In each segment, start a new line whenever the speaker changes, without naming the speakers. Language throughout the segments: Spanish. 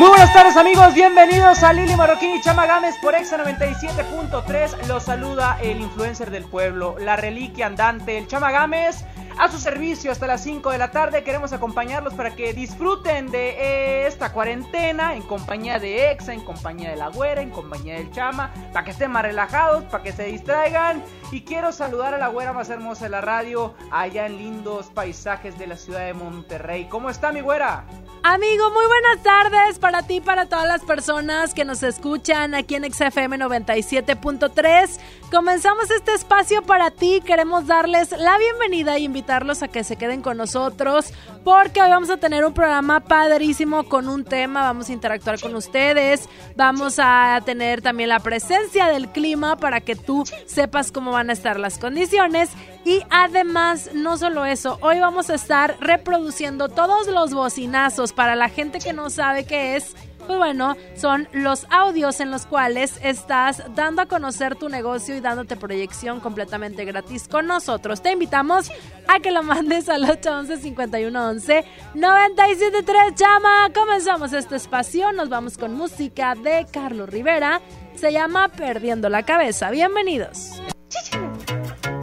Muy buenas tardes amigos, bienvenidos a Lili Marroquín y Chama Gámez por Exa 97.3. Los saluda el influencer del pueblo, la reliquia andante, el Chama Gámez. A su servicio hasta las 5 de la tarde. Queremos acompañarlos para que disfruten de esta cuarentena en compañía de Exa, en compañía de la güera, en compañía del Chama, para que estén más relajados, para que se distraigan. Y quiero saludar a la güera más hermosa de la radio, allá en lindos paisajes de la ciudad de Monterrey. ¿Cómo está mi güera?
Amigo, muy buenas tardes para ti, para todas las personas que nos escuchan aquí en XFM 97.3. Comenzamos este espacio para ti. Queremos darles la bienvenida e a que se queden con nosotros porque hoy vamos a tener un programa padrísimo con un tema. Vamos a interactuar con ustedes. Vamos a tener también la presencia del clima para que tú sepas cómo van a estar las condiciones. Y además, no solo eso, hoy vamos a estar reproduciendo todos los bocinazos para la gente que no sabe qué es. Pues bueno, son los audios en los cuales estás dando a conocer tu negocio y dándote proyección completamente gratis con nosotros. Te invitamos a que lo mandes al 811 5111 973 llama. Comenzamos este espacio, nos vamos con música de Carlos Rivera. Se llama Perdiendo la cabeza. Bienvenidos.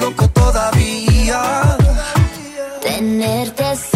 loco todavía.
Tenerte cerca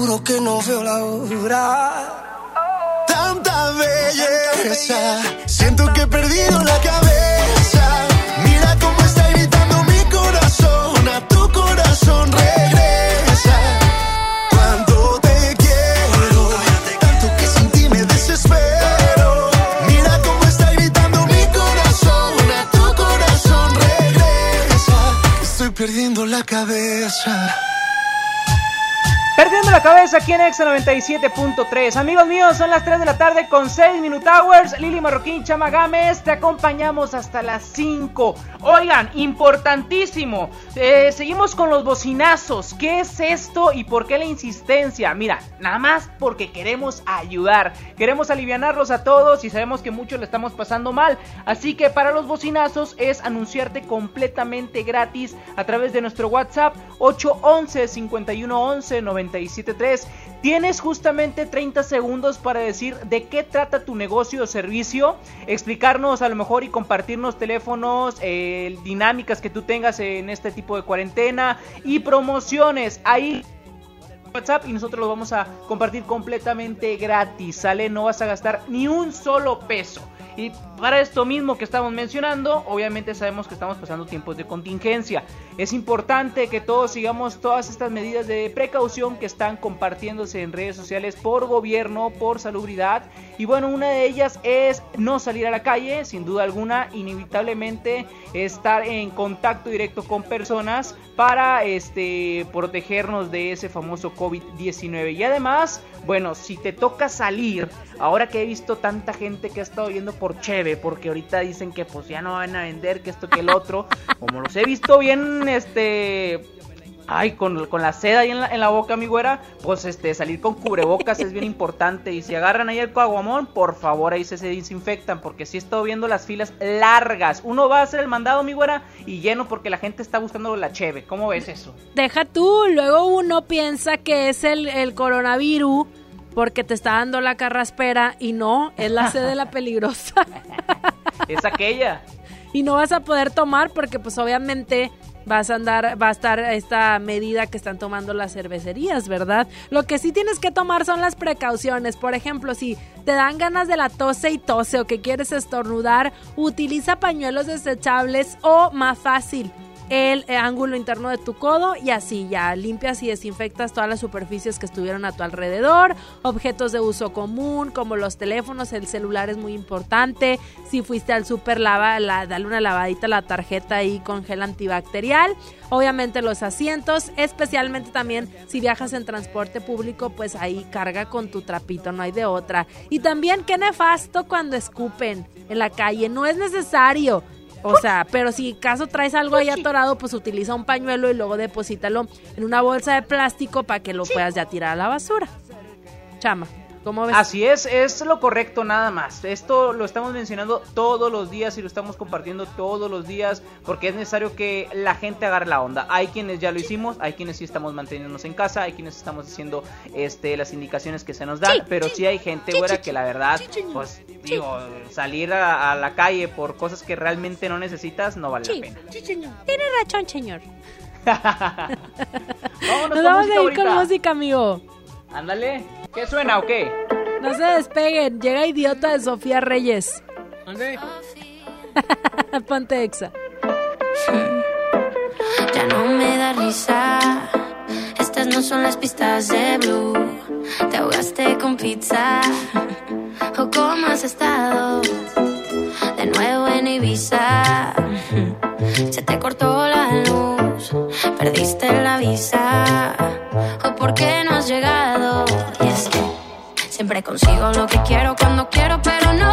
juro que no veo la hora. Tanta belleza, siento que he perdido la cabeza. Mira cómo está gritando mi corazón, a tu corazón regresa. Cuando te quiero, tanto que sin ti me desespero. Mira cómo está gritando mi corazón, a tu corazón regresa. Estoy perdiendo la cabeza.
Perdiendo la cabeza aquí en Exa 97.3. Amigos míos, son las 3 de la tarde con 6 Minute Hours. Lili Marroquín, Chama Gámez, te acompañamos hasta las 5. Oigan, importantísimo. eh, seguimos con los bocinazos. ¿Qué es esto y por qué la insistencia? Mira, nada más porque queremos ayudar. Queremos alivianarlos a todos y sabemos que muchos le estamos pasando mal. Así que para los bocinazos es anunciarte completamente gratis a través de nuestro WhatsApp 811 5111 973. Tienes justamente 30 segundos para decir de qué trata tu negocio o servicio, explicarnos a lo mejor y compartirnos teléfonos, eh, dinámicas que tú tengas en este tipo de cuarentena y promociones. Ahí WhatsApp y nosotros lo vamos a compartir completamente gratis, ¿sale? No vas a gastar ni un solo peso. Y para esto mismo que estamos mencionando, obviamente sabemos que estamos pasando tiempos de contingencia. Es importante que todos sigamos todas estas medidas de precaución que están compartiéndose en redes sociales por gobierno, por salubridad. Y bueno, una de ellas es no salir a la calle, sin duda alguna, inevitablemente estar en contacto directo con personas para este protegernos de ese famoso COVID-19. Y además, bueno, si te toca salir, ahora que he visto tanta gente que ha estado yendo por cheve, porque ahorita dicen que pues ya no van a vender, que esto que el otro, como los he visto bien, este... Ay, con, con la seda ahí en la, en la boca, mi güera, pues este, salir con cubrebocas es bien importante. Y si agarran ahí el coaguamón, por favor, ahí se, se desinfectan. Porque si he estado viendo las filas largas. Uno va a hacer el mandado, mi güera, y lleno porque la gente está buscando la cheve. ¿Cómo ves eso?
Deja tú, luego uno piensa que es el, el coronavirus porque te está dando la carraspera y no, es la sede de la peligrosa.
Es aquella.
y no vas a poder tomar porque pues obviamente vas a andar, va a estar esta medida que están tomando las cervecerías, ¿verdad? Lo que sí tienes que tomar son las precauciones. Por ejemplo, si te dan ganas de la tose y tose o que quieres estornudar, utiliza pañuelos desechables o más fácil el eh, ángulo interno de tu codo y así ya limpias y desinfectas todas las superficies que estuvieron a tu alrededor, objetos de uso común como los teléfonos, el celular es muy importante, si fuiste al super lava, la, dale una lavadita a la tarjeta ahí con gel antibacterial, obviamente los asientos, especialmente también si viajas en transporte público, pues ahí carga con tu trapito, no hay de otra. Y también qué nefasto cuando escupen en la calle, no es necesario. O sea, pero si caso traes algo ahí atorado, pues utiliza un pañuelo y luego deposítalo en una bolsa de plástico para que lo puedas ya tirar a la basura. Chama, ¿cómo ves?
Así es, es lo correcto nada más. Esto lo estamos mencionando todos los días y lo estamos compartiendo todos los días porque es necesario que la gente agarre la onda. Hay quienes ya lo hicimos, hay quienes sí estamos manteniéndonos en casa, hay quienes estamos haciendo este las indicaciones que se nos dan, pero sí hay gente, güera, que la verdad, pues digo, salir a, a la calle por cosas que realmente no necesitas no vale la pena.
Tiene razón, señor.
Vámonos
Nos
con
vamos a ir con
ahorita.
música, amigo.
Ándale. ¿Qué suena o qué?
No se despeguen. Llega idiota de Sofía Reyes. Ponte exa.
Ya no me da risa. Estas no son las pistas de Blue. Te ahogaste con pizza. ¿O cómo has estado? De nuevo en Ibiza. Se te cortó la luz. Perdiste la visa. ¿O por qué no has llegado? Siempre consigo lo que quiero cuando quiero, pero no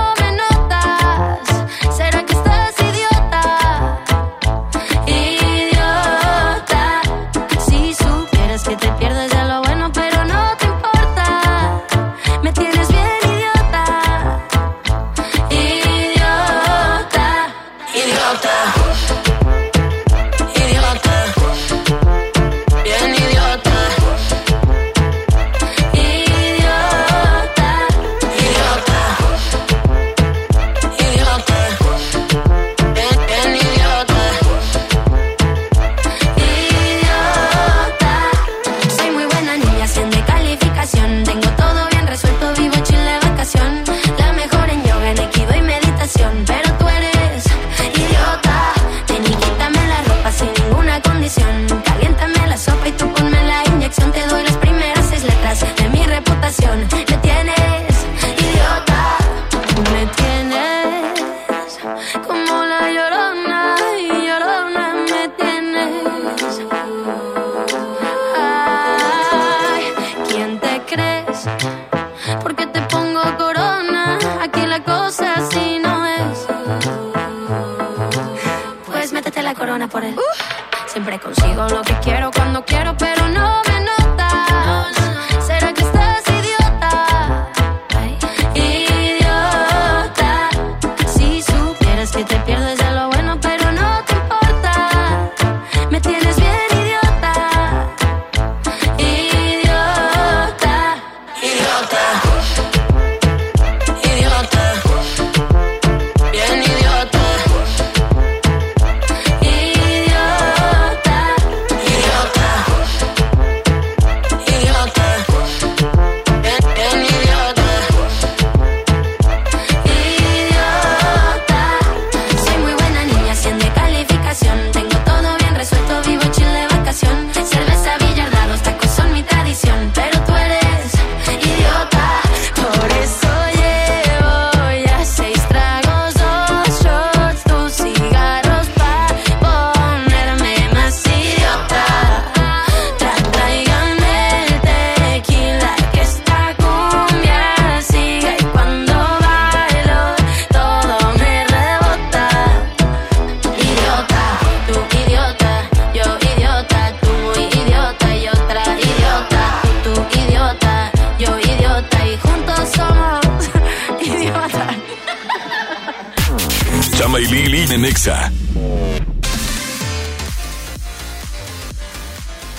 Lili en Exa.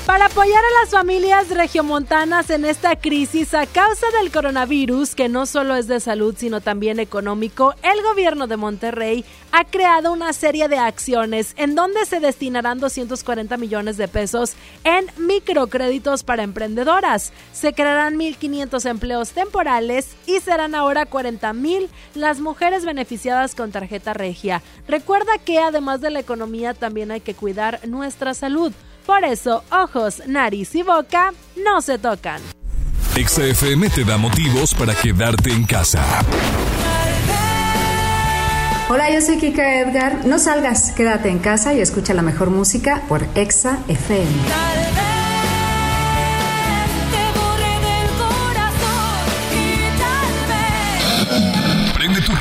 Para apoyar a las familias regiomontanas en esta crisis a causa del coronavirus, que no solo es de salud sino también económico, el gobierno de Monterrey ha creado una serie de acciones en donde se destinarán 240 millones de pesos en microcréditos para emprendedoras. Se crearán 1.500 empleos temporales y serán ahora 40 mil las mujeres beneficiadas con tarjeta regia. Recuerda que además de la economía también hay que cuidar nuestra salud. Por eso, ojos, nariz y boca no se tocan.
Exa FM te da motivos para quedarte en casa.
Hola, yo soy Kika Edgar. No salgas, quédate en casa y escucha la mejor música por Exa FM.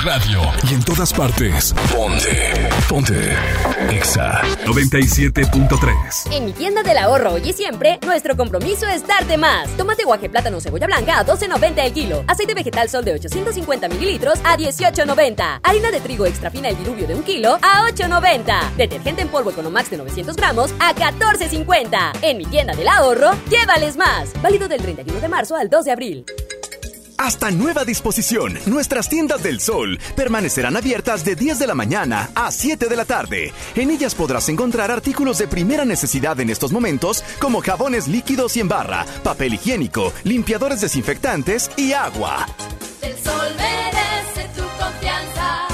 Radio y en todas partes. Ponte. Ponte. Exa 97.3.
En mi tienda del ahorro hoy y siempre, nuestro compromiso es darte más. Tomate guaje plátano cebolla blanca a 12.90 el kilo. Aceite vegetal sol de 850 mililitros a 18.90. Harina de trigo extra fina el diluvio de un kilo a 8.90. Detergente en polvo Economax de 900 gramos a 14.50. En mi tienda del ahorro, llévales más. Válido del 31 de marzo al 2 de abril.
Hasta nueva disposición, nuestras tiendas del sol permanecerán abiertas de 10 de la mañana a 7 de la tarde. En ellas podrás encontrar artículos de primera necesidad en estos momentos como jabones líquidos y en barra, papel higiénico, limpiadores desinfectantes y agua.
El sol merece tu confianza.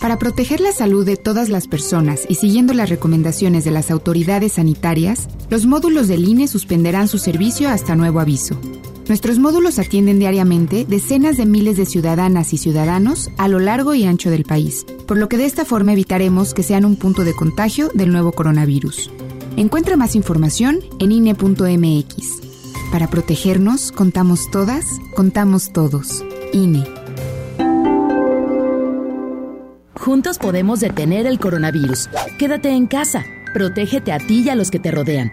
Para proteger la salud de todas las personas y siguiendo las recomendaciones de las autoridades sanitarias, los módulos del INE suspenderán su servicio hasta nuevo aviso. Nuestros módulos atienden diariamente decenas de miles de ciudadanas y ciudadanos a lo largo y ancho del país, por lo que de esta forma evitaremos que sean un punto de contagio del nuevo coronavirus. Encuentra más información en INE.mx. Para protegernos, contamos todas, contamos todos. INE.
Juntos podemos detener el coronavirus. Quédate en casa. Protégete a ti y a los que te rodean.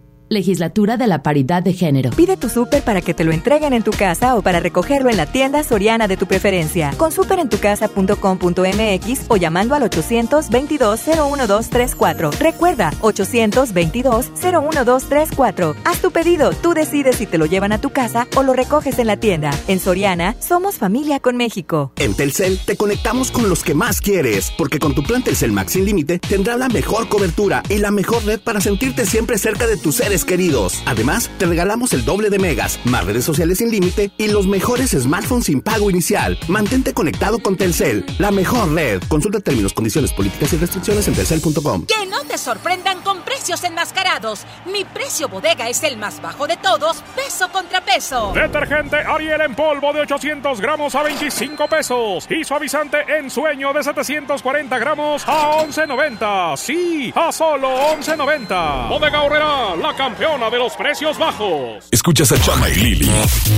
Legislatura de la Paridad de Género.
Pide tu súper para que te lo entreguen en tu casa o para recogerlo en la tienda soriana de tu preferencia. Con superentucasa.com.mx o llamando al 822-01234. Recuerda, 822-01234. Haz tu pedido, tú decides si te lo llevan a tu casa o lo recoges en la tienda. En Soriana, somos familia con México.
En Telcel te conectamos con los que más quieres, porque con tu plan Telcel Max sin límite tendrás la mejor cobertura y la mejor red para sentirte siempre cerca de tus seres seres queridos. Además, te regalamos el doble de megas, más redes sociales sin límite y los mejores smartphones sin pago inicial. Mantente conectado con Telcel, la mejor red. Consulta términos, condiciones, políticas y restricciones en telcel.com.
Que no te sorprendan con precios enmascarados. Mi precio bodega es el más bajo de todos, peso contra peso.
Detergente Ariel en polvo de 800 gramos a 25 pesos. Y suavizante en sueño de 740 gramos a 11.90. Sí, a solo 11.90. Bodega Horrera, la campeona de los precios bajos.
Escuchas a Chama y Lili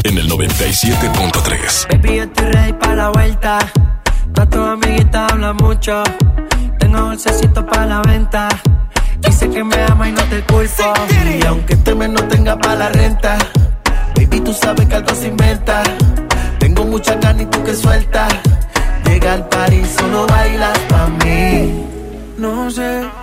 en el 97.3.
Baby, yo estoy ready para la vuelta. Pa' tu amiguita habla mucho. Tengo dulcecito para la venta. Dice que me ama y no te culpo. Y aunque este mes no tenga para la renta, baby, tú sabes que algo se inventa. Tengo mucha carne y tú que suelta. Llega al party, solo bailas pa' mí. No sé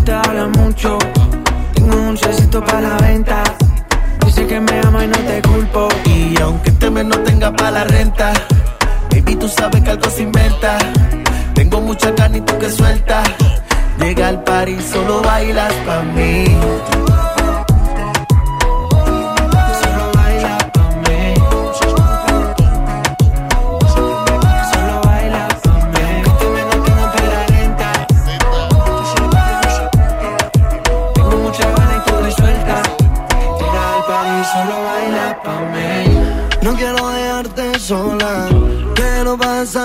Amiguita habla mucho. Tengo un dulcecito para la venta. Dice que me ama y no te culpo.
Y aunque este mes no tenga para la renta, baby, tú sabes que algo se inventa. Tengo mucha carne y tú que suelta. Llega al party, solo bailas pa' mí.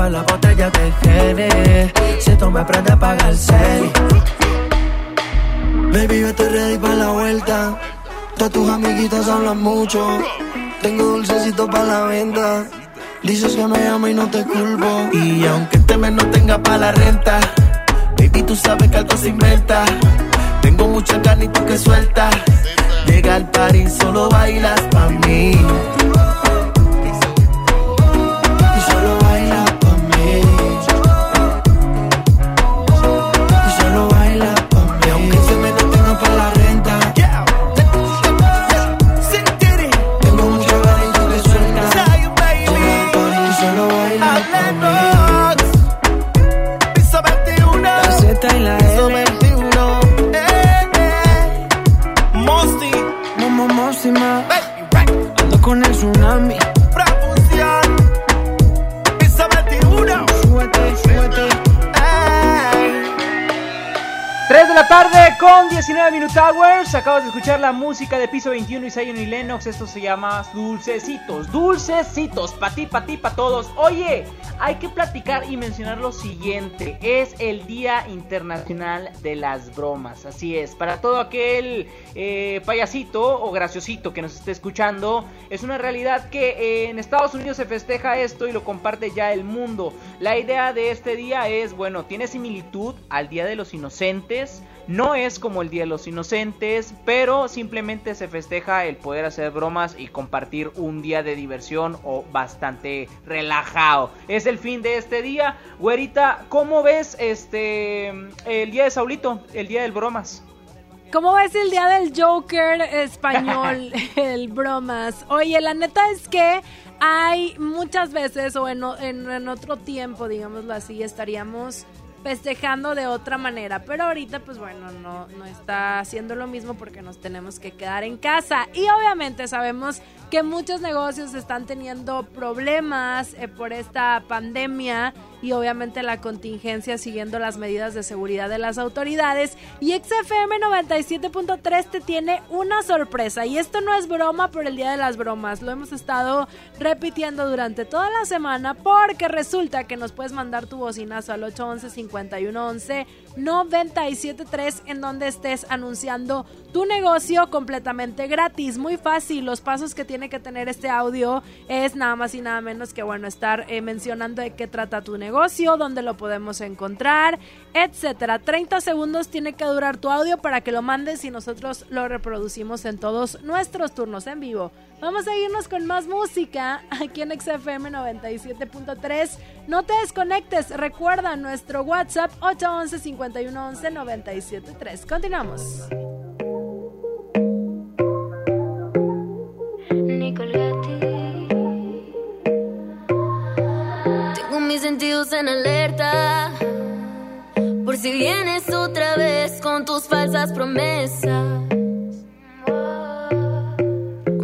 Destapa la botella de Gene. Si me aprendes a pagar el serie.
Baby, yo estoy ready para la vuelta. Todas tus amiguitas hablan mucho. Tengo dulcecito para la venta. Dices que me amo y no te culpo.
Y aunque este mes no tenga para la renta, baby, tú sabes que algo se inventa. Tengo mucha carne y tú que suelta. Llega al party, solo bailas pa' mí.
De la tarde con 19 Minute Hours. Acabas de escuchar la música de piso 21 y Zion y Lennox. Esto se llama Dulcecitos. Dulcecitos. Pa' ti, pa' ti, pa' todos. Oye, hay que platicar y mencionar lo siguiente. Es el Día Internacional de las Bromas. Así es. Para todo aquel eh, payasito o graciosito que nos esté escuchando, es una realidad que eh, en Estados Unidos se festeja esto y lo comparte ya el mundo. La idea de este día es, bueno, tiene similitud al Día de los Inocentes. No es como el Día de los Inocentes, pero simplemente se festeja el poder hacer bromas y compartir un día de diversión o bastante relajado. Es el fin de este día. Güerita, ¿cómo ves este el día de Saulito, el día del bromas?
¿Cómo ves el día del Joker español, el bromas? Oye, la neta es que hay muchas veces, o en, en- en otro tiempo, digámoslo así, estaríamos festejando de otra manera. Pero ahorita, pues bueno, no, no está haciendo lo mismo porque nos tenemos que quedar en casa. Y obviamente sabemos que muchos negocios están teniendo problemas eh, por esta pandemia y obviamente la contingencia siguiendo las medidas de seguridad de las autoridades. Y XFM 97.3 te tiene una sorpresa. Y esto no es broma por el Día de las Bromas. Lo hemos estado repitiendo durante toda la semana porque resulta que nos puedes mandar tu bocinazo al 811 5111 973 en donde estés anunciando tu negocio completamente gratis. Muy fácil. Los pasos que tiene que tener este audio es nada más y nada menos que bueno estar eh, mencionando de qué trata tu negocio, dónde lo podemos encontrar, etcétera. 30 segundos tiene que durar tu audio para que lo mandes y nosotros lo reproducimos en todos nuestros turnos en vivo. Vamos a irnos con más música aquí en XFM 97.3. No te desconectes. Recuerda nuestro WhatsApp 811 5111 973. Continuamos.
Tengo mis sentidos en alerta. Por si vienes otra vez con tus falsas promesas.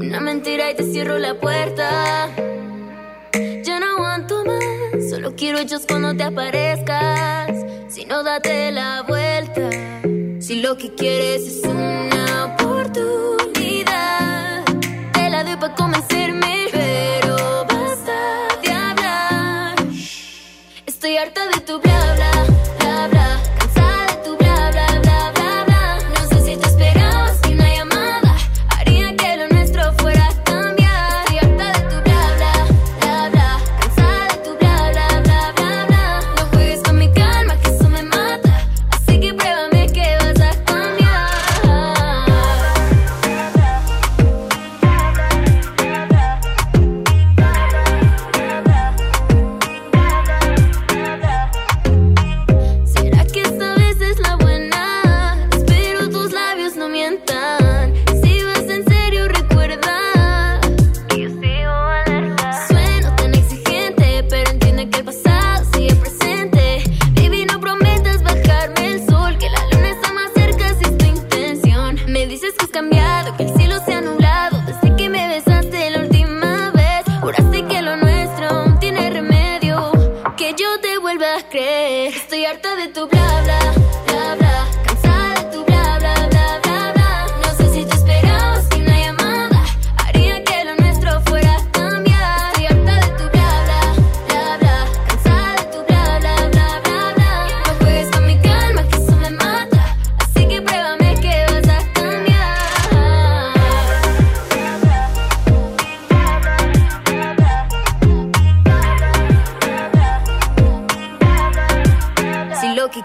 Una mentira y te cierro la puerta. Ya no aguanto más. Solo quiero hechos cuando te aparezcas. Si no, date la vuelta. Si lo que quieres es una oportunidad, te la doy para convencerme. Pero basta de hablar. Estoy harta de tu bla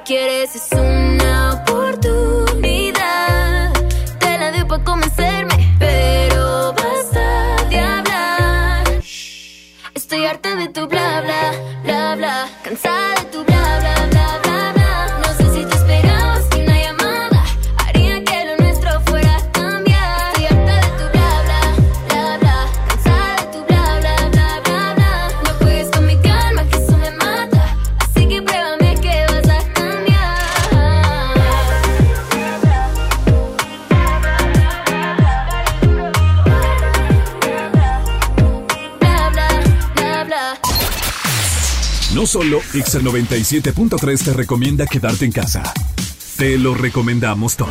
cambiar. Si lo
Exa 97.3 te recomienda quedarte en casa. Te lo recomendamos todos.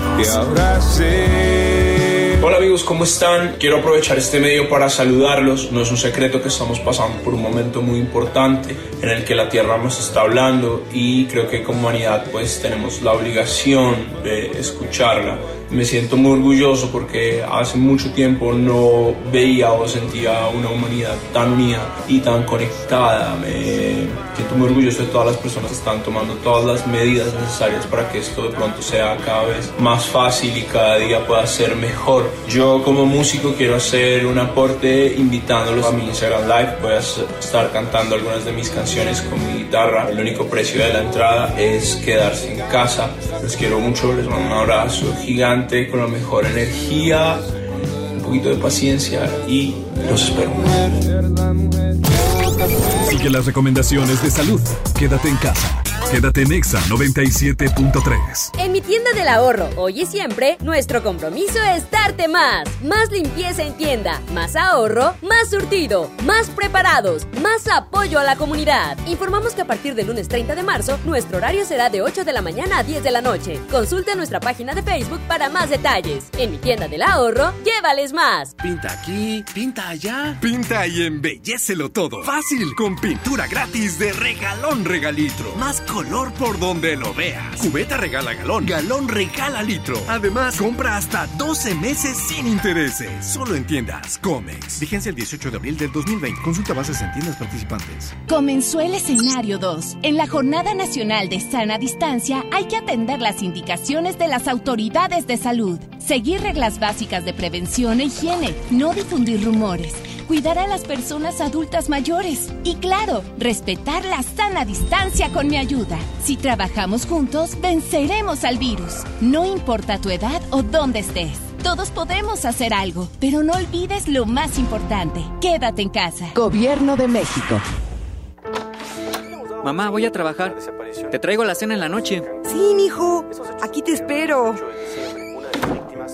Hola amigos, ¿cómo están? Quiero aprovechar este medio para saludarlos. No es un secreto que estamos pasando por un momento muy importante en el que la Tierra nos está hablando y creo que como humanidad pues tenemos la obligación de escucharla. Me siento muy orgulloso porque hace mucho tiempo no veía o sentía una humanidad tan unida y tan conectada. Me siento muy orgulloso de todas las personas que están tomando todas las medidas necesarias para que esto de pronto sea cada vez más fácil y cada día pueda ser mejor. Yo como músico quiero hacer un aporte invitándolos a mi Instagram Live. Voy a estar cantando algunas de mis canciones con mi El único precio de la entrada es quedarse en casa. Les quiero mucho, les mando un abrazo gigante con la mejor energía, un poquito de paciencia y los espero.
Sigue las recomendaciones de salud. Quédate en casa.
Quédate en Exa 97.3.
En mi tienda del ahorro, hoy y siempre, nuestro compromiso es darte más. Más limpieza en tienda, más ahorro, más surtido, más preparados, más apoyo a la comunidad. Informamos que a partir del lunes 30 de marzo, nuestro horario será de 8 de la mañana a 10 de la noche. Consulta nuestra página de Facebook para más detalles. En mi tienda del ahorro, llévales más.
Pinta aquí, pinta allá.
Pinta y embellecelo todo. Fácil, con pintura gratis de regalón regalitro. Más color por donde lo veas. Cubeta regala galón, galón regala litro. Además, compra hasta 12 meses sin intereses. Solo en tiendas Comex. Vigencia el 18 de abril del 2020. Consulta bases en tiendas participantes.
Comenzó el escenario 2. En la Jornada Nacional de Sana Distancia hay que atender las indicaciones de las autoridades de salud. Seguir reglas básicas de prevención e higiene. No difundir rumores cuidar a las personas adultas mayores y claro, respetar la sana distancia con mi ayuda. Si trabajamos juntos, venceremos al virus. No importa tu edad o dónde estés. Todos podemos hacer algo, pero no olvides lo más importante. Quédate en casa.
Gobierno de México.
Mamá, voy a trabajar. Te traigo la cena en la noche.
Sí, mijo. Aquí te espero.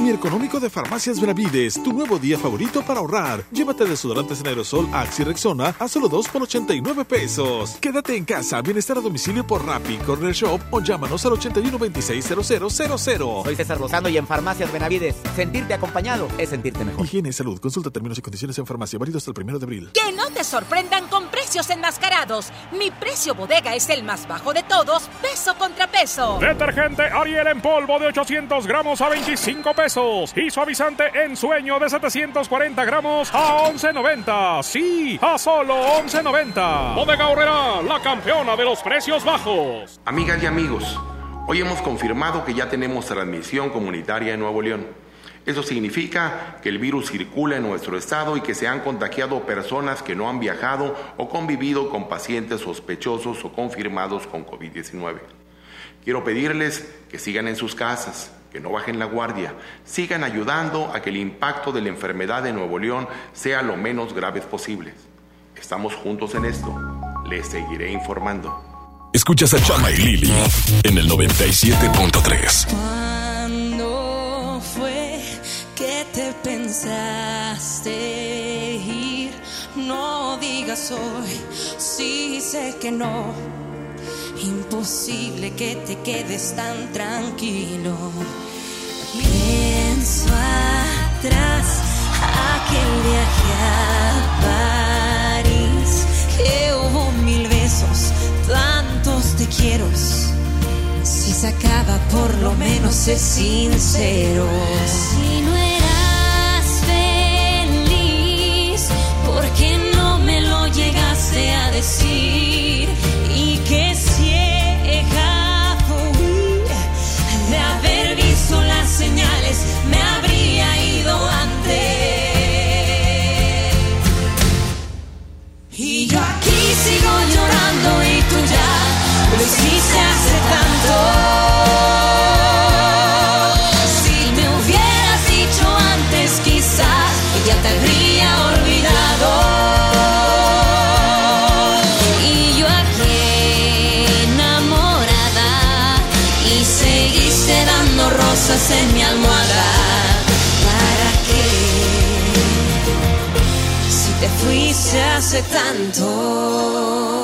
Mi económico de Farmacias Benavides, tu nuevo día favorito para ahorrar. Llévate desodorantes en aerosol Axe y Rexona a solo 2 por 89 pesos. Quédate en casa, bienestar a domicilio por Rappi, Corner Shop o llámanos al 81 26
Soy César Lozano y en Farmacias Benavides, sentirte acompañado es sentirte mejor.
Higiene y salud, consulta términos y condiciones en farmacia, válido hasta el primero de abril.
Que no te sorprendan con precios enmascarados. Mi precio bodega es el más bajo de todos, peso contra peso.
Detergente Ariel en polvo de 800 gramos a 25 pesos y suavizante en sueño de 740 gramos a 11.90. Sí, a solo 11.90. Bodega Horrera, la campeona de los precios bajos.
Amigas y amigos, hoy hemos confirmado que ya tenemos transmisión comunitaria en Nuevo León. Eso significa que el virus circula en nuestro estado y que se han contagiado personas que no han viajado o convivido con pacientes sospechosos o confirmados con COVID-19. Quiero pedirles que sigan en sus casas, que no bajen la guardia, sigan ayudando a que el impacto de la enfermedad de Nuevo León sea lo menos grave posible. Estamos juntos en esto. Les seguiré informando.
Escuchas a Chama y Lili en el 97.3.
¿Cuándo fue que te pensaste ir? No digas hoy, sí sé que no. Imposible que te quedes tan tranquilo. Pienso atrás aquel viaje a París, que hubo mil besos, tantos te quiero. Si se acaba, por lo menos es sincero. Si no eras feliz, ¿por qué no me lo llegaste a decir? Lo hiciste hace tanto. Si me hubieras dicho antes, quizás ya te habría olvidado. Y yo aquí enamorada y seguiste dando rosas en mi almohada. ¿Para qué? Si te fuiste hace tanto.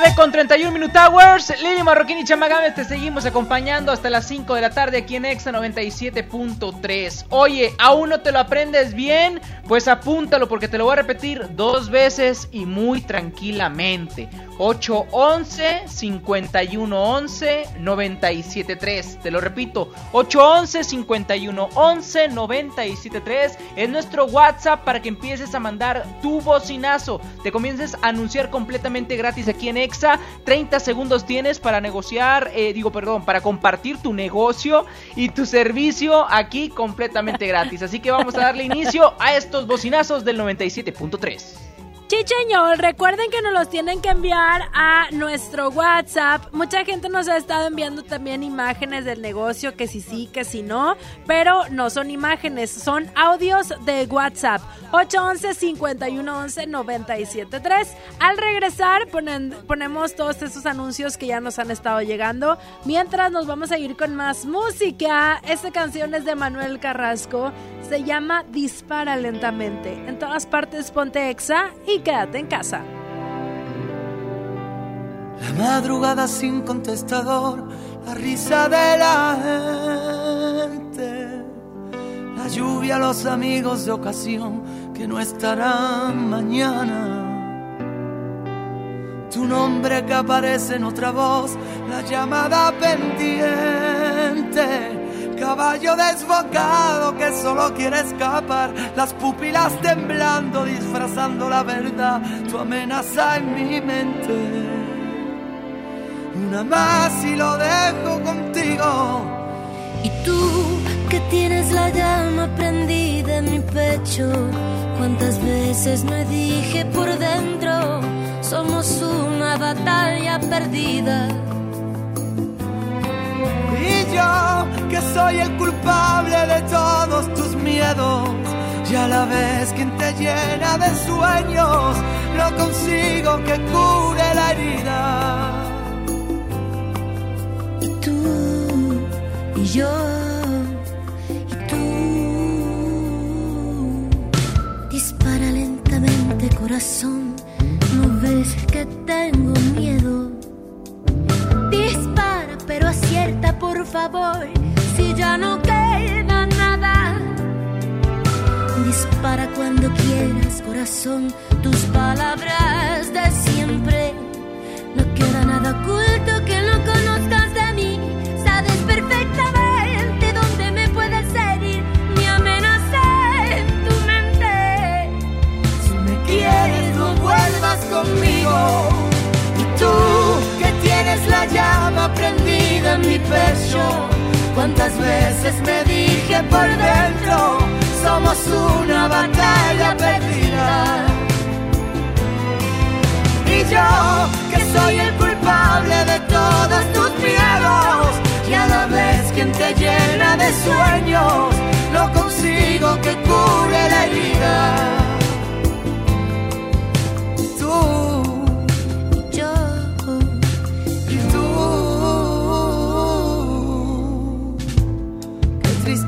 Tarde con 31 Minute Hours. Lili Marroquín y Chamagames te seguimos acompañando hasta las 5 de la tarde aquí en Exa 97.3. Oye, ¿aún no te lo aprendes bien? Pues apúntalo porque te lo voy a repetir dos veces y muy tranquilamente. 811 5111 973. Te lo repito, 811 5111 973 es nuestro WhatsApp para que empieces a mandar tu bocinazo. Te comiences a anunciar completamente gratis aquí en Exa. 30 segundos tienes para negociar, eh, digo, perdón, para compartir tu negocio y tu servicio aquí completamente gratis. Así que vamos a darle inicio a estos bocinazos del 97.3.
Chicheñol, recuerden que nos los tienen que enviar a nuestro WhatsApp. Mucha gente nos ha estado enviando también imágenes del negocio, que si sí, que si no, pero no son imágenes, son audios de WhatsApp. 811-511-973. Al regresar ponemos todos esos anuncios que ya nos han estado llegando. Mientras nos vamos a ir con más música. Esta canción es de Manuel Carrasco. Se llama Dispara lentamente. En todas partes ponte exa y quédate en casa.
La madrugada sin contestador, la risa de la gente, la lluvia, los amigos de ocasión que no estarán mañana. Tu nombre que aparece en otra voz, la llamada pendiente caballo desbocado que solo quiere escapar, las pupilas temblando, disfrazando la verdad, tu amenaza en mi mente. Una más y lo dejo contigo.
Y tú que tienes la llama prendida en mi pecho, cuántas veces me dije por dentro, somos una batalla perdida
y yo, que soy el culpable de todos tus miedos, y a la vez quien te llena de sueños, no consigo que cure la herida.
Y tú, y yo, y tú, dispara lentamente corazón, no ves que tengo miedo pero acierta por favor si ya no queda nada. Dispara cuando quieras, corazón, tus palabras de siempre. No queda nada oculto que no conozcas de mí. Sabes perfectamente dónde me puedes herir. Me amenacé en tu mente.
Si me quieres, no vuelvas conmigo. Y tú tienes la llama prendida en mi pecho. Cuántas veces me dije por dentro, somos una batalla perdida. Y yo, que soy el culpable de todos tus miedos, y a la vez quien te llena de sueños, no consigo que cure la herida.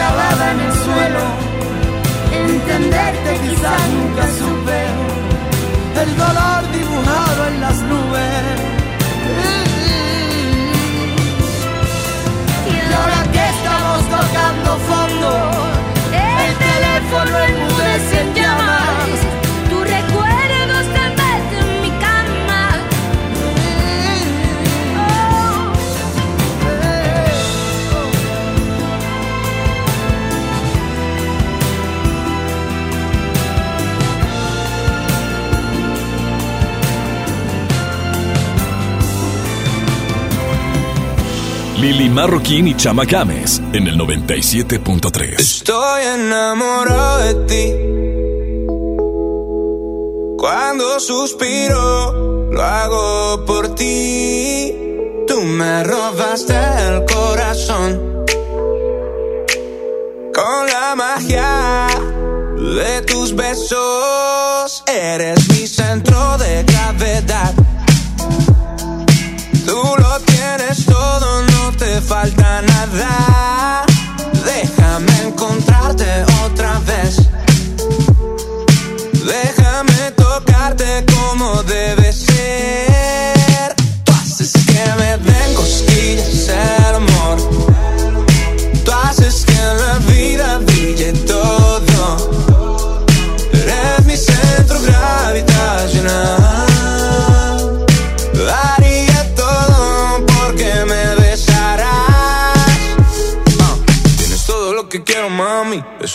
clavada en el suelo. Entenderte quizás nunca supe el dolor Marroquín y Chama Games en el 97.3.
Estoy enamorado de ti. Cuando suspiro, lo hago por ti. Tú me robaste el corazón. Con la magia de tus besos, eres mi centro de gravedad. Falta nada. Déjame encontrarte otra vez. Déjame tocarte como debe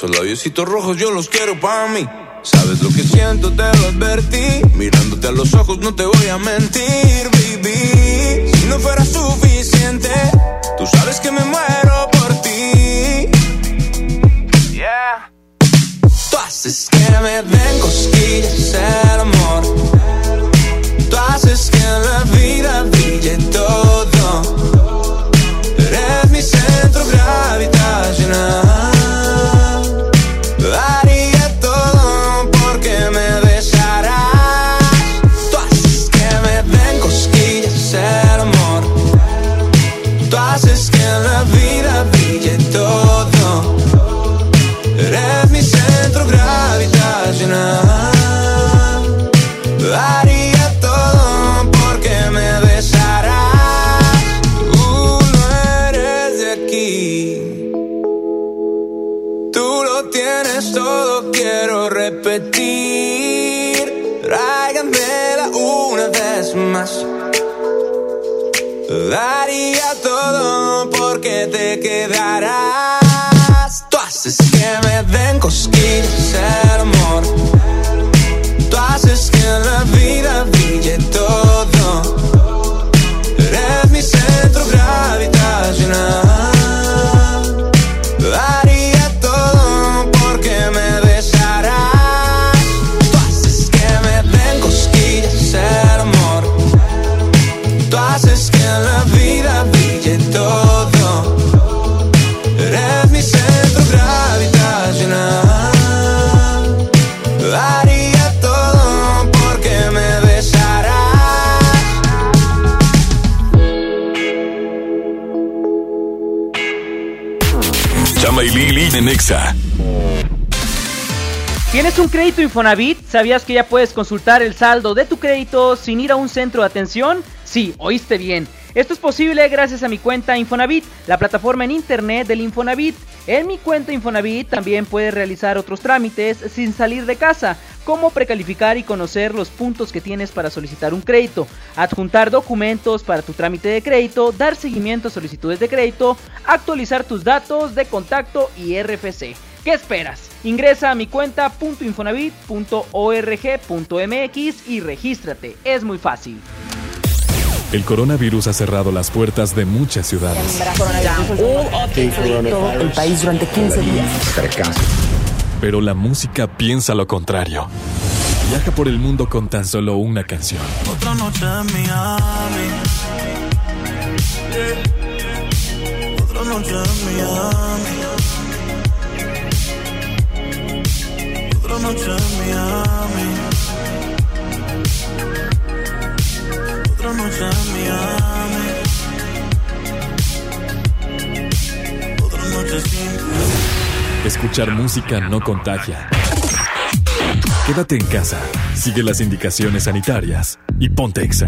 Esos labiositos rojos yo los quiero para mí. Sabes lo que siento, te lo advertí. Mirándote a los ojos, no te voy a mentir, baby. Si no fuera suficiente, tú sabes que me muero por ti. Yeah. Tú haces que me den cosquillas el amor. Haces que en la vida brille te quedarás.
Un crédito Infonavit? ¿Sabías que ya puedes consultar el saldo de tu crédito sin ir a un centro de atención? Sí, oíste bien. Esto es posible gracias a mi cuenta Infonavit, la plataforma en internet del Infonavit. En mi cuenta Infonavit también puedes realizar otros trámites sin salir de casa, como precalificar y conocer los puntos que tienes para solicitar un crédito, adjuntar documentos para tu trámite de crédito, dar seguimiento a solicitudes de crédito, actualizar tus datos de contacto y RFC. ¿Qué esperas? Ingresa a mi cuenta .infonavit.org.mx y regístrate. Es muy fácil.
El coronavirus ha cerrado las puertas de muchas ciudades.
el país durante 15 días.
Pero la música piensa lo contrario. Viaja por el mundo con tan solo una canción.
Otra noche en Miami. Otra noche en Miami. Otra noche en Miami. Otra noche en Miami. Otra noche sin
Escuchar música no contagia. Quédate en casa, sigue las indicaciones sanitarias y ponte exa.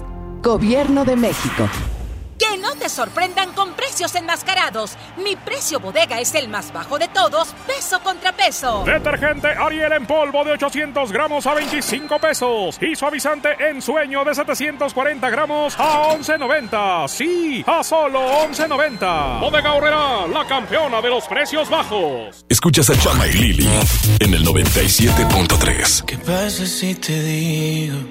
Gobierno de México.
Que no te sorprendan con precios enmascarados. Mi precio bodega es el más bajo de todos, peso contra peso.
Detergente Ariel en polvo de 800 gramos a 25 pesos. Y suavizante en sueño de 740 gramos a 11.90. Sí, a solo 11.90. Bodega Horrera, la campeona de los precios bajos.
Escuchas a Chama y Lili en el 97.3.
¿Qué pasa si te digo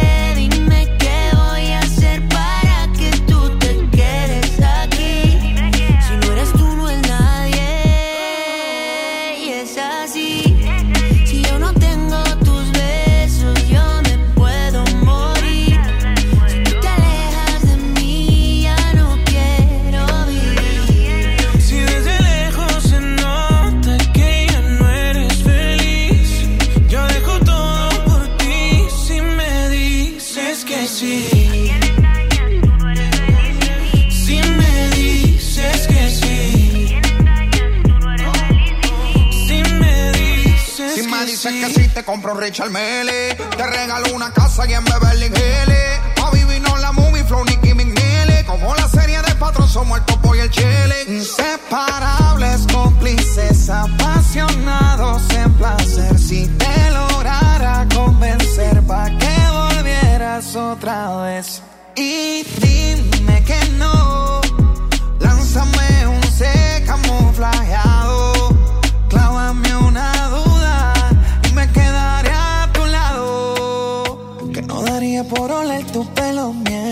Te
compro Richard Mele. Te regalo una casa y en Beverly Hills. Pa' vivirnos la movie, Flow, Nicky McNeely. Como la serie de patrón, somos el topo y el chile. Inseparables, cómplices, apasionados en placer. Si te lograra convencer, pa' que volvieras otra vez. Y dime que no. Lánzame un C camuflajeado.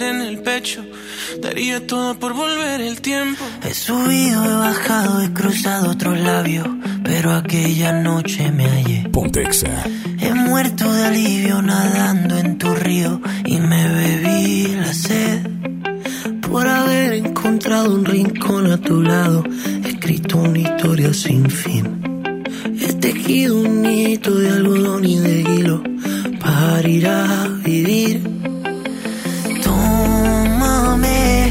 En el pecho. Daría todo por volver el tiempo.
He subido, he bajado, he cruzado otros labios, pero aquella noche me hallé.
Pontexa.
He muerto de alivio nadando en tu río y me bebí la sed. Por haber encontrado un rincón a tu lado, he escrito una historia sin fin. He tejido un hito de algodón y de hilo para ir a vivir. me.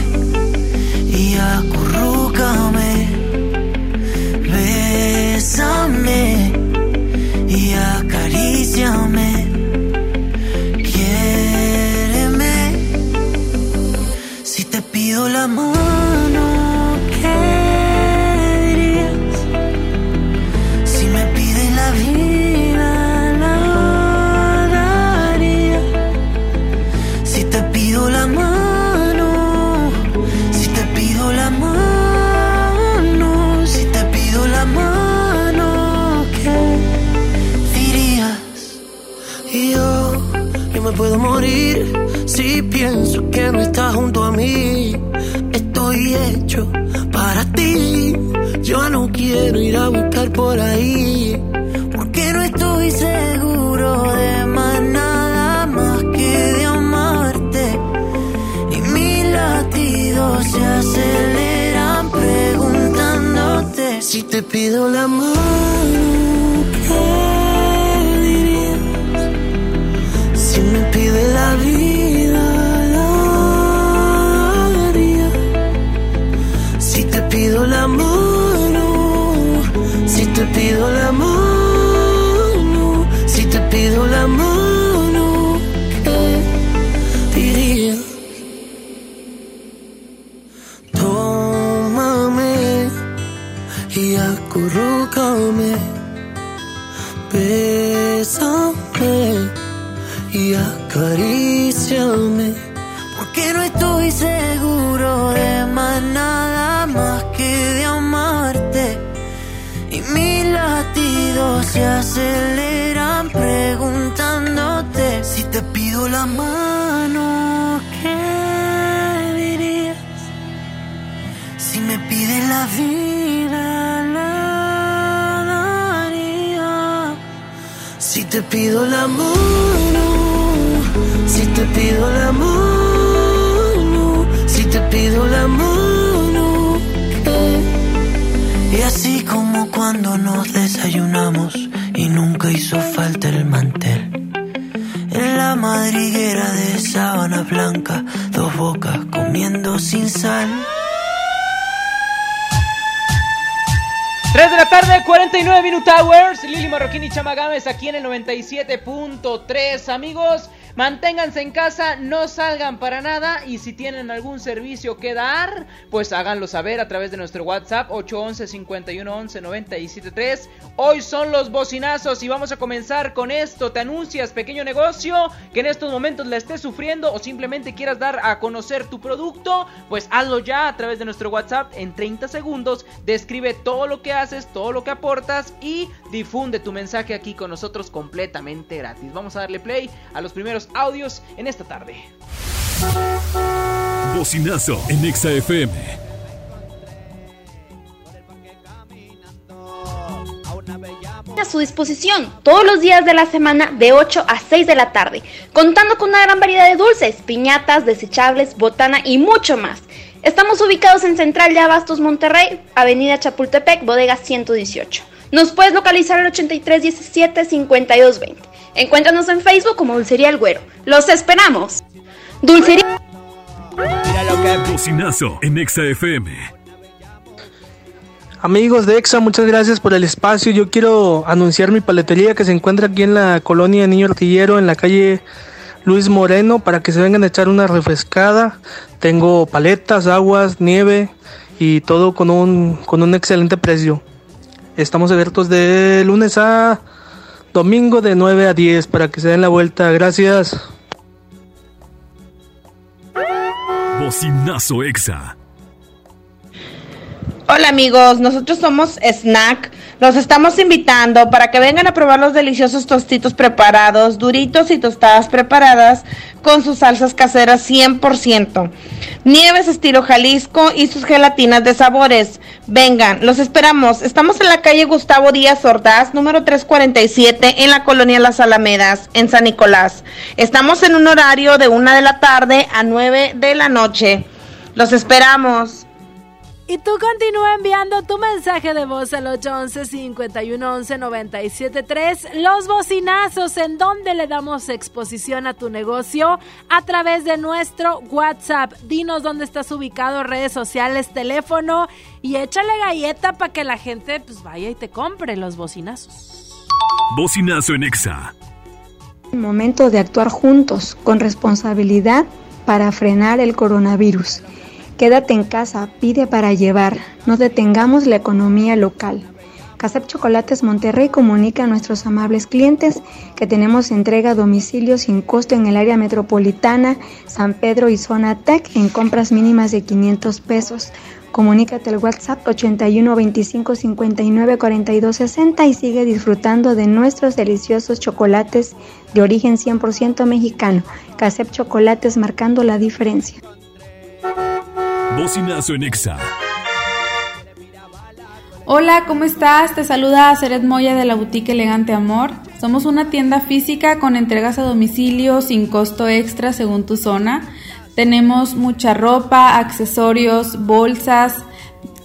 Por ahí. Porque no estoy seguro de más nada más que de amarte. Y mis latidos se aceleran preguntándote si te pido la mano. Te pido la mano, si te pido la mano, si te pido la mano. Y así como cuando nos desayunamos y nunca hizo falta el mantel. En la madriguera de sábana blanca, dos bocas comiendo sin sal.
3 de la tarde, 49 Minute Hours. Lili Marroquín y Chama aquí en el 97.3. Amigos, manténganse en casa, no salgan para nada. Y si tienen algún servicio que dar, pues háganlo saber a través de nuestro WhatsApp 811-511-973. Hoy son los bocinazos y vamos a comenzar con esto. Te anuncias, pequeño negocio, que en estos momentos la estés sufriendo o simplemente quieras dar a conocer tu producto, pues hazlo ya a través de nuestro WhatsApp en 30 segundos. Describe todo lo que haces, todo lo que aportas y difunde tu mensaje aquí con nosotros completamente gratis. Vamos a darle play a los primeros audios en esta tarde.
Bocinazo en Exa FM.
a su disposición todos los días de la semana de 8 a 6 de la tarde, contando con una gran variedad de dulces, piñatas, desechables, botana y mucho más. Estamos ubicados en Central de Abastos, Monterrey, Avenida Chapultepec, Bodega 118. Nos puedes localizar al 8317 5220. Encuéntranos en Facebook como Dulcería El Güero. ¡Los esperamos! Dulcería.
Bocinazo en Exa FM.
Amigos de EXA, muchas gracias por el espacio. Yo quiero anunciar mi paletería que se encuentra aquí en la colonia Niño Artillero, en la calle Luis Moreno, para que se vengan a echar una refrescada. Tengo paletas, aguas, nieve y todo con un, con un excelente precio. Estamos abiertos de lunes a domingo de 9 a 10 para que se den la vuelta. Gracias.
Bocinazo Exa.
Hola amigos, nosotros somos Snack
Los estamos invitando para que vengan a probar los deliciosos tostitos preparados, duritos y tostadas preparadas con sus salsas caseras 100%. Nieves estilo Jalisco y sus gelatinas de sabores. Vengan, los esperamos. Estamos en la calle Gustavo Díaz Ordaz, número 347, en la colonia Las Alamedas, en San Nicolás. Estamos en un horario de una de la tarde a 9 de la noche. Los esperamos.
Y tú continúa enviando tu mensaje de voz al 811-511-973. Los bocinazos, en donde le damos exposición a tu negocio a través de nuestro WhatsApp. Dinos dónde estás ubicado, redes sociales, teléfono y échale galleta para que la gente pues vaya y te compre los bocinazos.
Bocinazo en Exa.
Momento de actuar juntos, con responsabilidad, para frenar el coronavirus. Quédate en casa, pide para llevar, no detengamos la economía local. Casap Chocolates Monterrey comunica a nuestros amables clientes que tenemos entrega a domicilio sin costo en el área metropolitana, San Pedro y Zona Tech en compras mínimas de 500 pesos. Comunícate al WhatsApp 81 25 59 42 60 y sigue disfrutando de nuestros deliciosos chocolates de origen 100% mexicano. Casep Chocolates marcando la diferencia.
Bocinazo en Exa.
Hola, ¿cómo estás? Te saluda Seret Moya de la Boutique Elegante Amor. Somos una tienda física con entregas a domicilio sin costo extra según tu zona. Tenemos mucha ropa, accesorios, bolsas,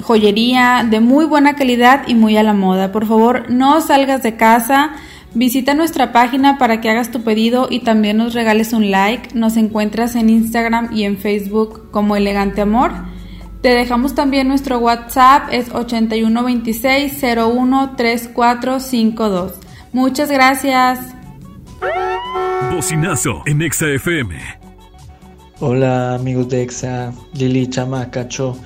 joyería de muy buena calidad y muy a la moda. Por favor, no salgas de casa. Visita nuestra página para que hagas tu pedido y también nos regales un like. Nos encuentras en Instagram y en Facebook como Elegante Amor. Te dejamos también nuestro WhatsApp, es 8126-013452. Muchas gracias.
Bocinazo en Exa FM.
Hola amigos de Exa, Lili, Chama, Cacho.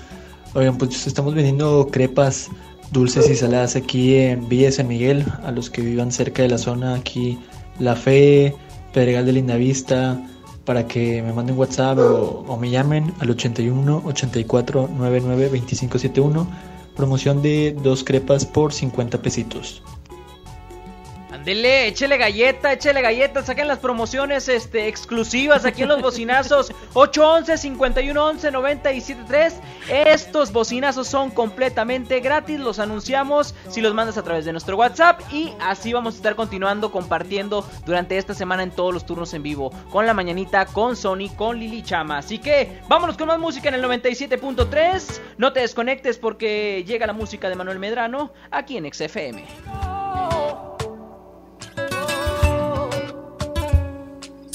Oigan, pues estamos vendiendo crepas dulces y saladas aquí en Villa San Miguel, a los que vivan cerca de la zona aquí, La Fe, Pedregal de Lindavista, para que me manden WhatsApp o, o me llamen al 81 84 99 2571. Promoción de dos crepas por 50 pesitos.
Ándele, échele galleta, échele galleta, saquen las promociones este, exclusivas aquí en los bocinazos 811-511-973. Estos bocinazos son completamente gratis, los anunciamos si los mandas a través de nuestro WhatsApp y así vamos a estar continuando compartiendo durante esta semana en todos los turnos en vivo, con la mañanita, con Sony, con Lili Chama. Así que vámonos con más música en el 97.3. No te desconectes porque llega la música de Manuel Medrano aquí en XFM.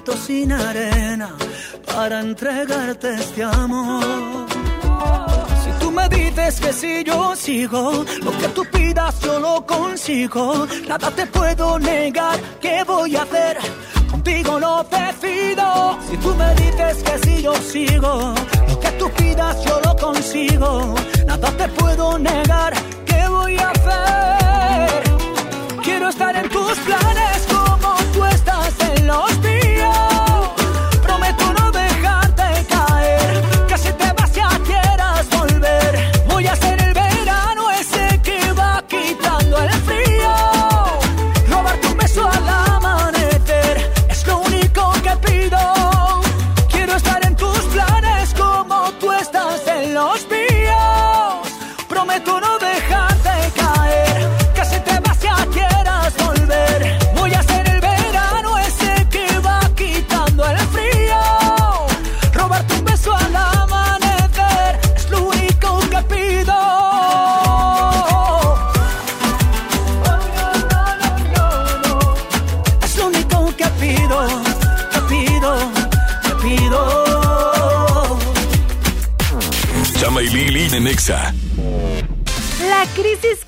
sin arena para entregarte este amor. Si tú me dices que si yo sigo, lo que tú pidas yo lo consigo. Nada te puedo negar, ¿qué voy a hacer? Contigo lo decido. Si tú me dices que si yo sigo, lo que tú pidas yo lo consigo. Nada te puedo negar, ¿qué voy a hacer? Quiero estar en tus planes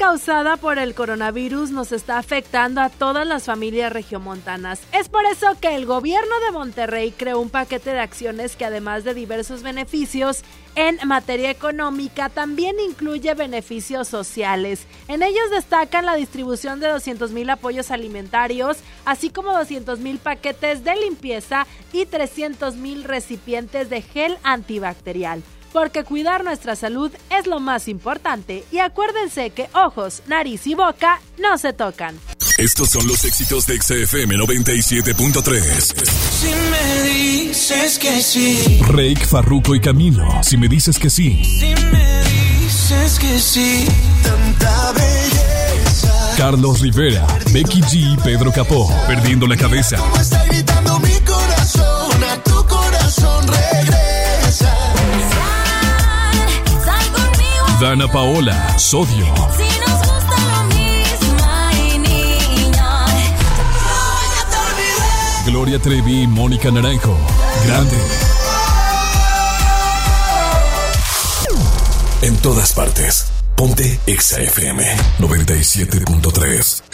causada por el coronavirus nos está afectando a todas las familias regiomontanas. Es por eso que el gobierno de Monterrey creó un paquete de acciones que además de diversos beneficios en materia económica también incluye beneficios sociales. En ellos destacan la distribución de 200 mil apoyos alimentarios, así como 200 mil paquetes de limpieza y 300 mil recipientes de gel antibacterial porque cuidar nuestra salud es lo más importante y acuérdense que ojos, nariz y boca no se tocan.
Estos son los éxitos de XFM 97.3.
Si me dices que sí.
Rake, Farruko y Camilo. Si me dices que sí.
Si me dices que sí. Tanta belleza.
Carlos Rivera, Becky G y Pedro Capó. Perdiendo la cabeza.
Está gritando mi corazón. A tu corazón regresa.
Dana Paola, Sodio.
si nos gusta lo mismo, ay, niña. No.
Gloria Trevi y Mónica Naranjo. Grande. En todas partes. Ponte XFM 97.3.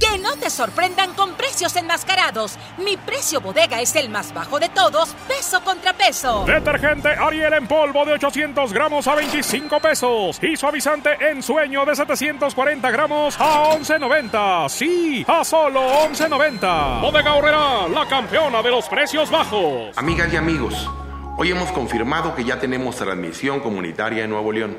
Que no te sorprendan con precios enmascarados. Mi precio bodega es el más bajo de todos, peso contra peso.
Detergente Ariel en polvo de 800 gramos a 25 pesos. Y suavizante en sueño de 740 gramos a 11.90. Sí, a solo 11.90. Bodega Horrera, la campeona de los precios bajos.
Amigas y amigos, hoy hemos confirmado que ya tenemos transmisión comunitaria en Nuevo León.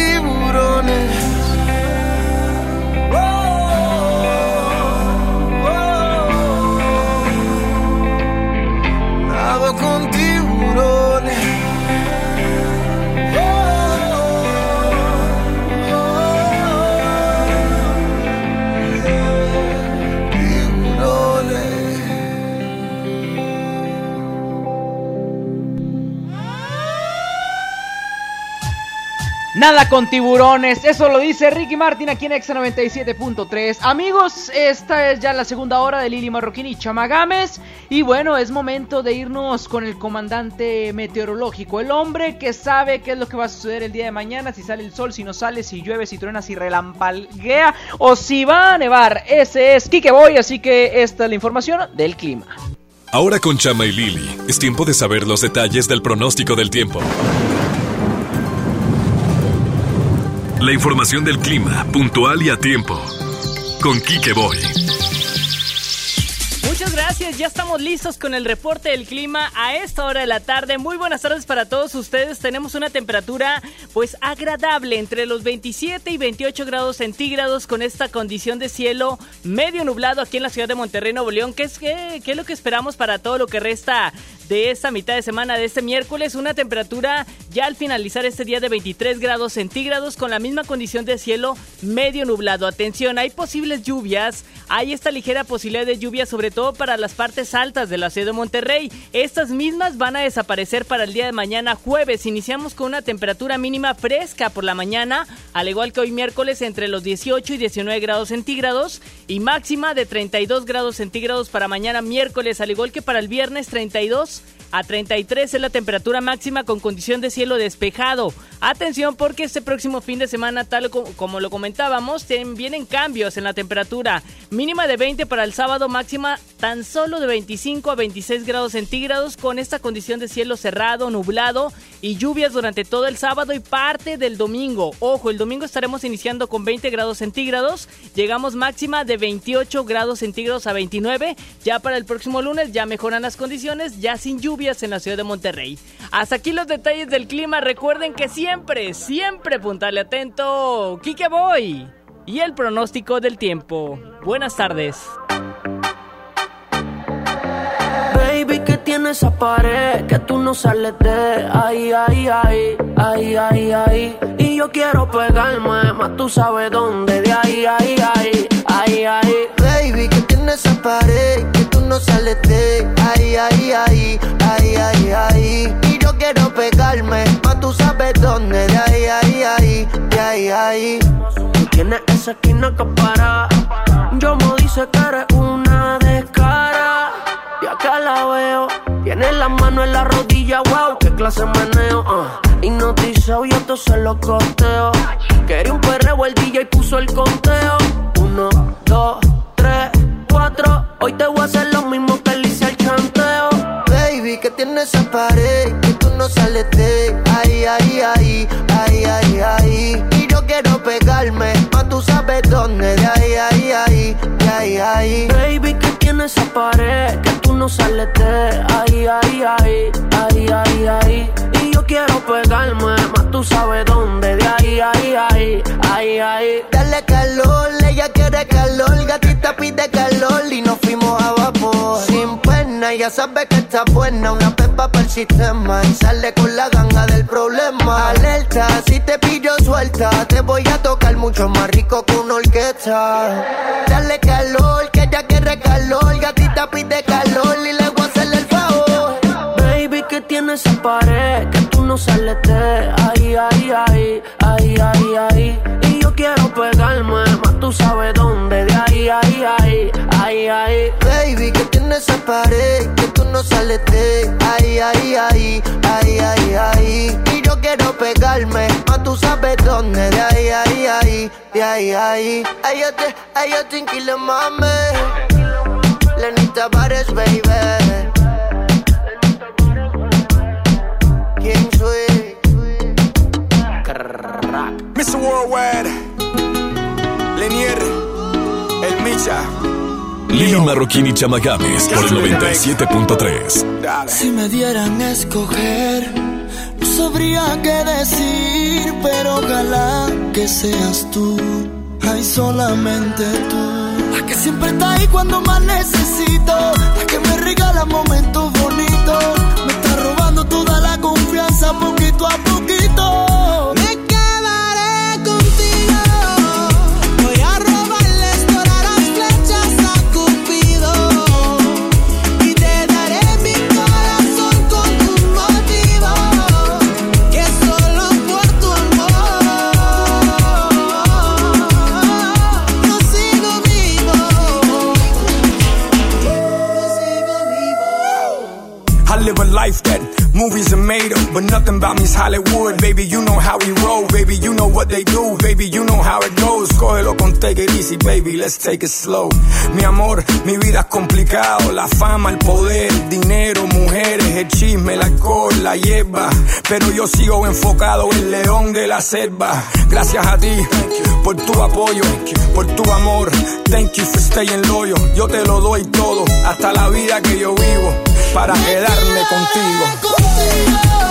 Nada con tiburones, eso lo dice Ricky Martin aquí en Exa 97.3. Amigos, esta es ya la segunda hora de Lili Marroquín y Chamagames. Y bueno, es momento de irnos con el comandante meteorológico, el hombre que sabe qué es lo que va a suceder el día de mañana, si sale el sol, si no sale, si llueve, si truena, si relampaguea o si va a nevar. Ese es Kike Boy, así que esta es la información del clima.
Ahora con Chama y Lili, es tiempo de saber los detalles del pronóstico del tiempo. La información del clima, puntual y a tiempo. Con Quique Boy.
Muchas gracias, ya estamos listos con el reporte del clima a esta hora de la tarde. Muy buenas tardes para todos ustedes. Tenemos una temperatura pues agradable entre los 27 y 28 grados centígrados con esta condición de cielo medio nublado aquí en la ciudad de Monterrey, Nuevo León. ¿Qué es, qué, qué es lo que esperamos para todo lo que resta de esta mitad de semana de este miércoles. Una temperatura ya al finalizar este día de 23 grados centígrados con la misma condición de cielo medio nublado. Atención, hay posibles lluvias. Hay esta ligera posibilidad de lluvia sobre todo para las partes altas de la ciudad de Monterrey. Estas mismas van a desaparecer para el día de mañana jueves. Iniciamos con una temperatura mínima fresca por la mañana, al igual que hoy miércoles entre los 18 y 19 grados centígrados y máxima de 32 grados centígrados para mañana miércoles, al igual que para el viernes 32 a 33 es la temperatura máxima con condición de cielo despejado. Atención porque este próximo fin de semana, tal como lo comentábamos, vienen cambios en la temperatura. Mínima de 20 para el sábado, máxima tan solo de 25 a 26 grados centígrados con esta condición de cielo cerrado, nublado y lluvias durante todo el sábado y parte del domingo. Ojo, el domingo estaremos iniciando con 20 grados centígrados. Llegamos máxima de 28 grados centígrados a 29. Ya para el próximo lunes ya mejoran las condiciones, ya sin lluvia en la ciudad de Monterrey. Hasta aquí los detalles del clima. Recuerden que siempre, siempre puntale atento. Kike Boy. Y el pronóstico del tiempo. Buenas tardes.
Baby, que tienes esa pared que tú no sales de ahí, ahí, ahí, ahí, ahí, ahí. Y yo quiero pegarme, más tú sabes dónde, de ahí, ahí, ahí, ahí, ahí.
Baby, que tienes esa pared no sale de ahí, ahí, ahí, ahí, ahí, ahí. Y yo quiero pegarme, más tú sabes dónde, de ahí, ahí, ahí, de ahí, ahí.
Tú tienes esa esquina que para. Yo me dice que eres una descara. Y acá la veo. Tiene la mano en la rodilla, wow, qué clase meneo. Uh. Hipnotizado y esto se lo costeo. Quería un perreo, el DJ puso el conteo. Uno, dos, tres, Hoy te voy a hacer lo mismo que le hice al chanteo.
Baby, que tienes esa pared, que tú no sales de ahí, ahí, ahí, ahí, ahí, ahí. Y yo quiero pegarme, tú sabes dónde, de ahí, ahí, ahí, de ahí,
ay. Baby, que tiene esa pared que tú no sales de ahí, ay, ay, ay, ay, ay. Y yo quiero pegarme, más tú sabes dónde, de ahí, ay, ay, ay, ay.
Dale calor, ella quiere calor, gatita pide calor y nos fuimos a vapor. Sin ya sabe que está buena, una pepa para el sistema y sale con la ganga del problema. Alerta, si te pillo suelta, te voy a tocar mucho más rico que una orquesta. Dale calor, que ella quiere calor, gatita pide calor y le voy a hacerle el favor.
Baby, que tiene esa pared que tú no sales de ahí, ay, ay, ay, ay, ay. Y yo quiero pegarme, más tú sabes dónde, de ahí, ay, ay, ay, ay.
Baby, que tiene esa pared que tú no sales de ahí, ay, ay, ay, ay, ay. Y yo quiero pegarme, más tú sabes dónde, de ahí, ay, ay, de ahí, ay. Ay, yo te, ay, yo te inquilo, mami. Lenita Bares, baby. ¿Quién soy?
Mr. Worldwide, Lenier, El Micha.
Lili Marroquín y Chama Games por el 97.3.
Si me dieran a escoger, no sabría qué decir, pero ojalá que seas tú, ay solamente tú. La que siempre está ahí cuando más necesito,
easy, baby. Let's take it slow. Mi amor, mi vida es complicado. La fama, el poder, dinero, mujeres, el chisme, el alcohol, la hierba. Pero yo sigo enfocado en el león de la selva. Gracias a ti por tu apoyo, por tu amor. Thank you for staying loyal. Yo te lo doy todo, hasta la vida que yo vivo, para quedarme contigo.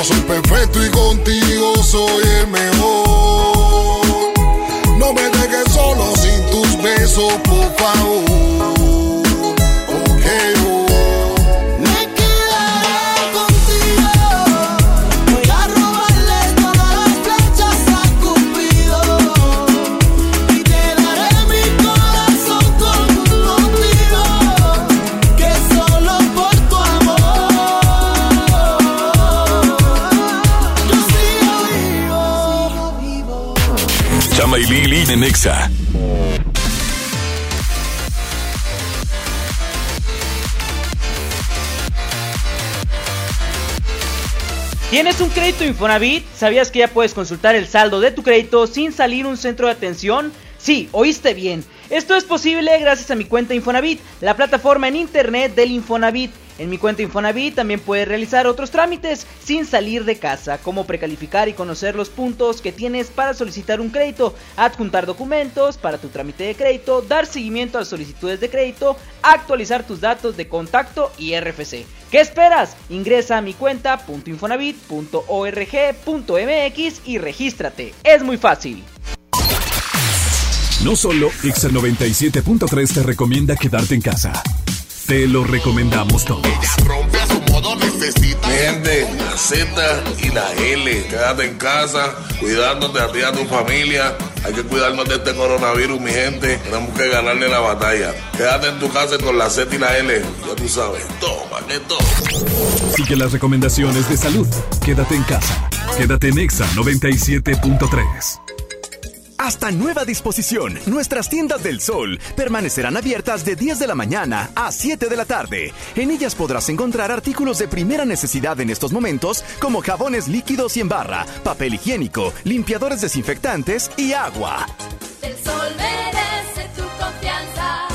No soy perfecto y contigo soy el mejor. No me dejes solo sin tus besos, por favor.
¿Tienes un crédito Infonavit? ¿Sabías que ya puedes consultar el saldo de tu crédito sin salir un centro de atención? Sí, oíste bien. Esto es posible gracias a mi cuenta Infonavit, la plataforma en internet del Infonavit. En mi cuenta Infonavit también puedes realizar otros trámites sin salir de casa, como precalificar y conocer los puntos que tienes para solicitar un crédito, adjuntar documentos para tu trámite de crédito, dar seguimiento a solicitudes de crédito, actualizar tus datos de contacto y RFC. ¿Qué esperas? Ingresa a mi cuenta.infonavit.org.mx y regístrate. Es muy fácil.
No solo Exa 97.3 te recomienda quedarte en casa. Te lo recomendamos todos.
todo necesita.
Mi gente, la Z y la L. Quédate en casa, cuidándote a ti y a tu familia. Hay que cuidarnos de este coronavirus, mi gente. Tenemos que ganarle la batalla. Quédate en tu casa con la Z y la L. Ya tú sabes. Toma, que todo.
Sigue las recomendaciones de salud. Quédate en casa. Quédate en Exa 97.3.
Hasta nueva disposición, nuestras tiendas del sol permanecerán abiertas de 10 de la mañana a 7 de la tarde. En ellas podrás encontrar artículos de primera necesidad en estos momentos como jabones líquidos y en barra, papel higiénico, limpiadores desinfectantes y agua.
El sol merece tu confianza.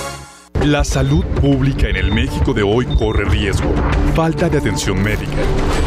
La salud pública en el México de hoy corre riesgo. Falta de atención médica,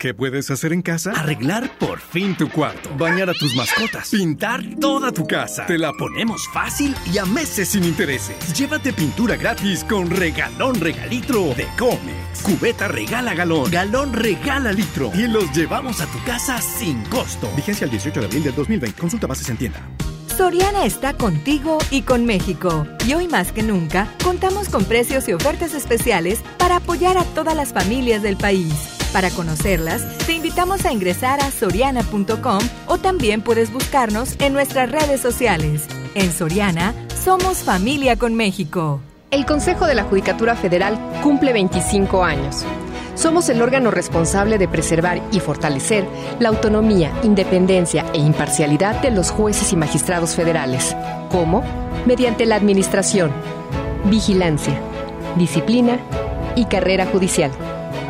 ¿Qué puedes hacer en casa? Arreglar por fin tu cuarto, bañar a tus mascotas, pintar toda tu casa. Te la ponemos fácil y a meses sin intereses. Llévate pintura gratis con regalón regalitro de Comex. Cubeta regala galón, galón regala litro y los llevamos a tu casa sin costo. Vigencia el 18 de abril del 2020. Consulta bases en tienda.
Soriana está contigo y con México. Y hoy más que nunca, contamos con precios y ofertas especiales para apoyar a todas las familias del país. Para conocerlas, te invitamos a ingresar a soriana.com o también puedes buscarnos en nuestras redes sociales. En Soriana, somos familia con México.
El Consejo de la Judicatura Federal cumple 25 años. Somos el órgano responsable de preservar y fortalecer la autonomía, independencia e imparcialidad de los jueces y magistrados federales. ¿Cómo? Mediante la administración, vigilancia, disciplina y carrera judicial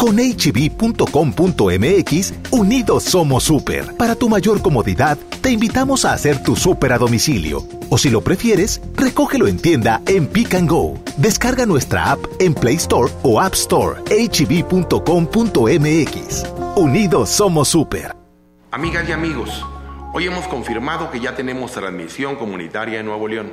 Con hb.com.mx, unidos somos super. Para tu mayor comodidad, te invitamos a hacer tu super a domicilio. O si lo prefieres, recógelo en tienda en Pick and Go. Descarga nuestra app en Play Store o App Store. hb.com.mx. Unidos somos super.
Amigas y amigos, hoy hemos confirmado que ya tenemos transmisión comunitaria en Nuevo León.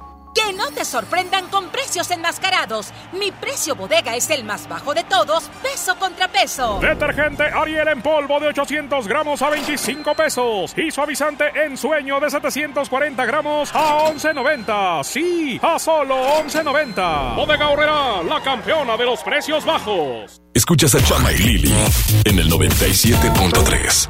Que no te sorprendan con precios enmascarados. Mi precio bodega es el más bajo de todos, peso contra peso.
Detergente Ariel en polvo de 800 gramos a 25 pesos. Y suavizante en sueño de 740 gramos a 11.90. Sí, a solo 11.90. Bodega Horrera, la campeona de los precios bajos.
Escuchas a Chama y Lili en el 97.3.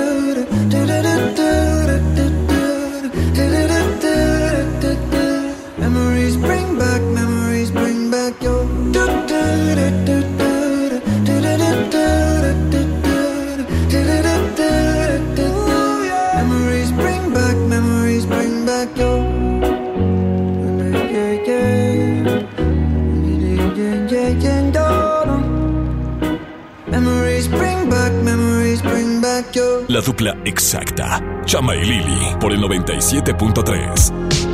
La dupla exacta. Chama y Lili por el 97.3.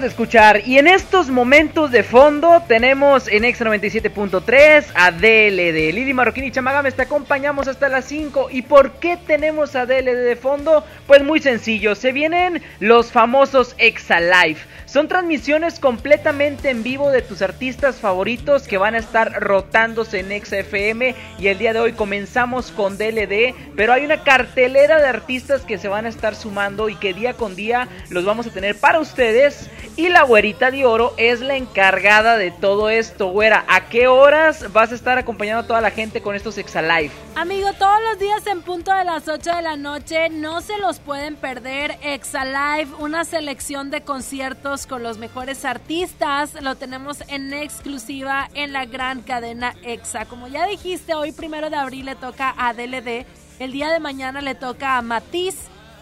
de escuchar y en estos momentos de fondo tenemos en X97.3 a DLD. Lili Marroquín y Chamagames te acompañamos hasta las 5. ¿Y por qué tenemos a DLD de fondo? Pues muy sencillo, se vienen los famosos Exalife. Son transmisiones completamente en vivo de tus artistas favoritos que van a estar rotándose en XFM y el día de hoy comenzamos con DLD, pero hay una cartelera de artistas que se van a estar sumando y que día con día los vamos a tener para ustedes y la güerita de oro es la encargada de todo esto, güera. ¿A qué horas vas a estar acompañando a toda la gente con estos Exalife?
Amigo, todos los días en punto de las 8 de la noche, no se los pueden perder. Exalife, una selección de conciertos con los mejores artistas. Lo tenemos en exclusiva en la gran cadena EXA. Como ya dijiste, hoy primero de abril le toca a DLD. El día de mañana le toca a Matiz.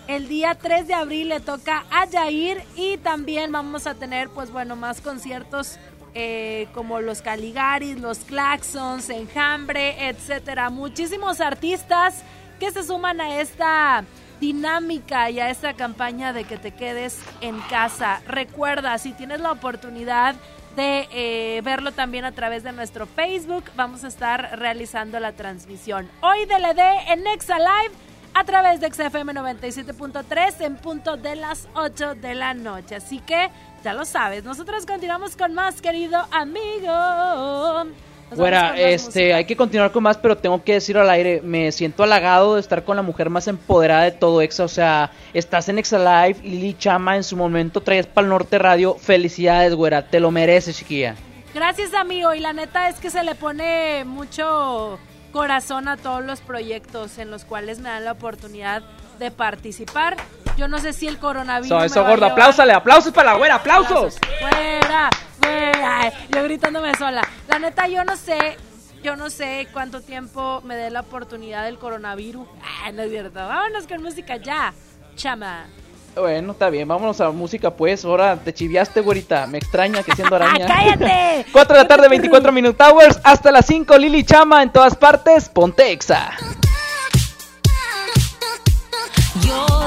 El día 3 de abril le toca a Jair y también vamos a tener, pues bueno, más conciertos eh, como los Caligaris, los Claxons, Enjambre, etcétera. Muchísimos artistas que se suman a esta dinámica y a esta campaña de que te quedes en casa. Recuerda, si tienes la oportunidad de eh, verlo también a través de nuestro Facebook, vamos a estar realizando la transmisión. Hoy DLD en Nexa Live a través de XFM 97.3 en punto de las 8 de la noche. Así que ya lo sabes, nosotros continuamos con más, querido amigo.
Bueno, este, hay que continuar con más, pero tengo que decir al aire, me siento halagado de estar con la mujer más empoderada de todo Exa, o sea, estás en Exa Live, Lili Chama en su momento traes para el Norte Radio, felicidades, güera, te lo mereces, chiquilla.
Gracias, amigo, y la neta es que se le pone mucho corazón a todos los proyectos en los cuales me dan la oportunidad de participar. Yo no sé si el coronavirus.
Eso, eso gordo, apláusale, aplausos para la güera, aplausos.
Fuera, fuera. Yo gritándome sola. La neta, yo no sé, yo no sé cuánto tiempo me dé la oportunidad del coronavirus. Ah, no es cierto. Vámonos con música ya. Chama.
Bueno, está bien, vámonos a música pues. Ahora te chiviaste, güerita. Me extraña que siendo araña.
¡Cállate!
4 de la tarde, 24 Minute Hours. Hasta las 5, Lili Chama en todas partes. Ponte Exa.
You're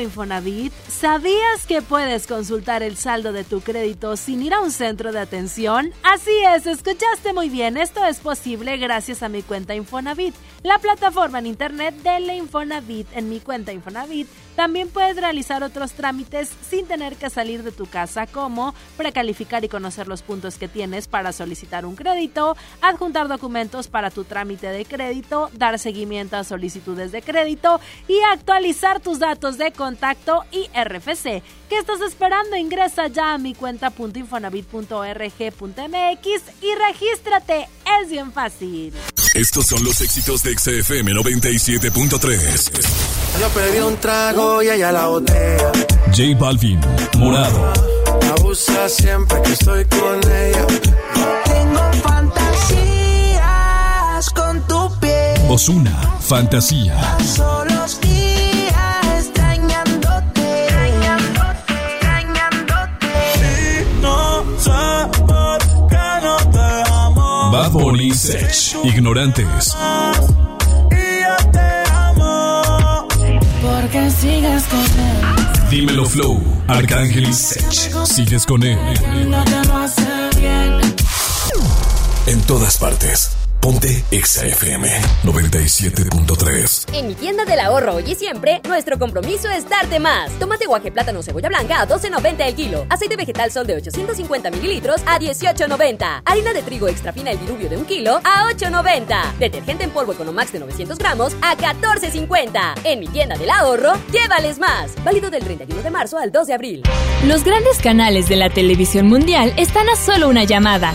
Infonavit? ¿Sabías que puedes consultar el saldo de tu crédito sin ir a un centro de atención? Así es, escuchaste muy bien. Esto es posible gracias a mi cuenta Infonavit, la plataforma en internet de la Infonavit. En mi cuenta Infonavit también puedes realizar otros trámites sin tener que salir de tu casa, como precalificar y conocer los puntos que tienes para solicitar un crédito, adjuntar documentos para tu trámite de crédito, dar seguimiento a solicitudes de crédito y actualizar tus datos de contacto y RFC. ¿Qué estás esperando? Ingresa ya a mi cuenta.infonavit.org.mx y regístrate. Es bien fácil.
Estos son los éxitos de XFM 97.3.
Yo pedí un trago y ella la botella.
J Balvin, Morado.
Abusa siempre que estoy con ella. Tengo fantasías con tu piel.
Osuna, Fantasía.
Solos
Bad Bunny, Sech, Ignorantes.
Porque sigues con él.
Dímelo Flow, Arcángel y Sech. Sigues con él.
No te lo hace bien.
En todas partes. Ponte XFM 97.3.
En mi tienda del ahorro hoy y siempre, nuestro compromiso es darte más. Tomate guaje plátano cebolla blanca a 12.90 el kilo. Aceite vegetal sol de 850 mililitros a 18.90. Harina de trigo extra fina el diluvio de un kilo a 8.90. Detergente en polvo Economax de 900 gramos a 14.50. En mi tienda del ahorro, llévales más. Válido del 31 de marzo al 2 de abril.
Los grandes canales de la televisión mundial están a solo una llamada.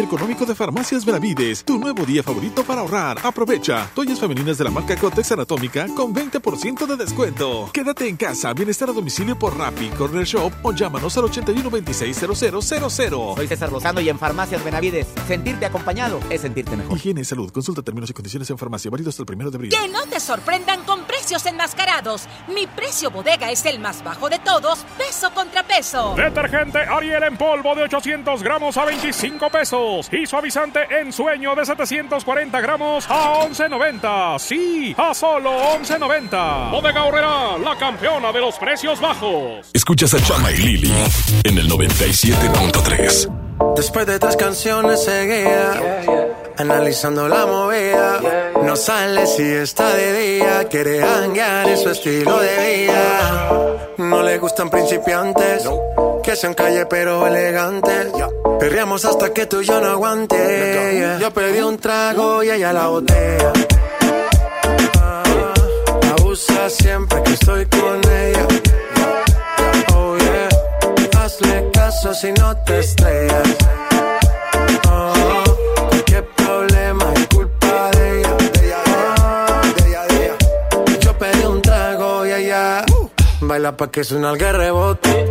Mi económico de Farmacias Benavides, tu nuevo día favorito para ahorrar. Aprovecha. Toallas femeninas de la marca Cotex Anatómica con 20% de descuento. Quédate en casa, bienestar a domicilio por Rappi, Corner Shop o llámanos al 81 26 0000.
Soy César Lozano y en Farmacias Benavides, sentirte acompañado es sentirte mejor.
Higiene y salud. Consulta términos y condiciones en farmacia. Válido hasta el primero de abril.
Que no te sorprendan con precios enmascarados. Mi precio bodega es el más bajo de todos, peso contra peso.
Detergente Ariel en polvo de 800 gramos a 25 pesos. Y suavizante en sueño de 740 gramos a 11.90. Sí, a solo 11.90. Bodega Horrera, la campeona de los precios bajos.
Escuchas a Chama y Lili en el 97.3.
Después de tres canciones seguía analizando la movida. No sale si está de día, quiere hanguear en su estilo de vida. No le gustan principiantes, que sean calle pero elegantes. Perreamos hasta que tú y yo no aguante. yeah. Yo pedí un trago y ella la botella. Ah, Abusa siempre que estoy con ella. Oh yeah, hazle caso si no te estrellas. Oh, qué problema es culpa de ella. De ella, de ella, de ella. Yo pedí un trago y ella baila pa' que suena el rebote.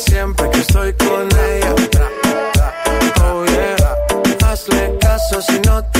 Siempre que estoy con ella. Oh yeah, hazle caso si no te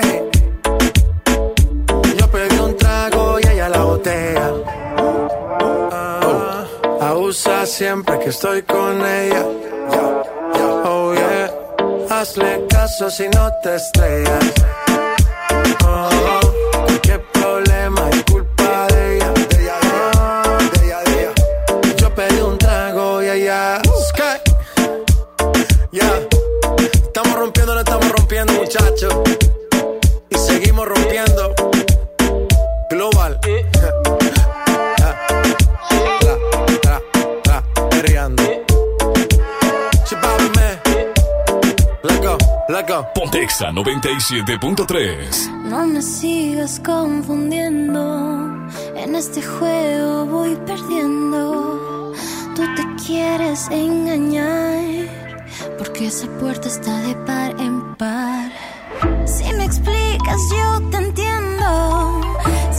La botella. Ah, abusa siempre que estoy con ella. Oh yeah. Hazle caso si no te estrellas. Oh, cualquier problema es culpa de ella. De ella, de ella, de ella. Yo pedí un trago y ella. Sky. Ya. Estamos rompiendo, no estamos rompiendo, muchachos. Y seguimos rompiendo. Global. Go, let go.
Pontexa 97.3.
No me sigas confundiendo. En este juego voy perdiendo. Tú te quieres engañar. Porque esa puerta está de par en par. Si me explicas, yo te entiendo.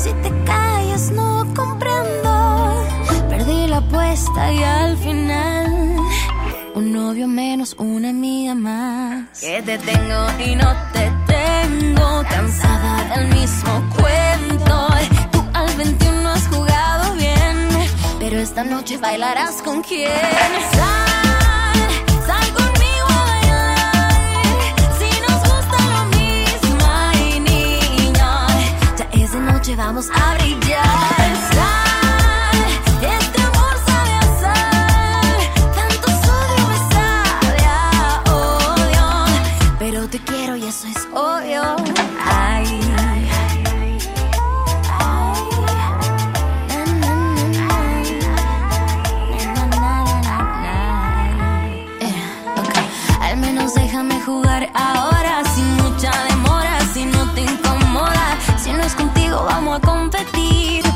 Si te callas, no comprendo. Perdí la apuesta y al final. Un novio menos, una amiga más. Que te tengo y no te tengo. Cansada del mismo cuento. Tú al 21 has jugado bien. Pero esta noche bailarás con quién. Vamos a brillar. Este. Tanto me odio. Pero te quiero y eso es obvio. Ay. Eh, Al menos déjame jugar ahora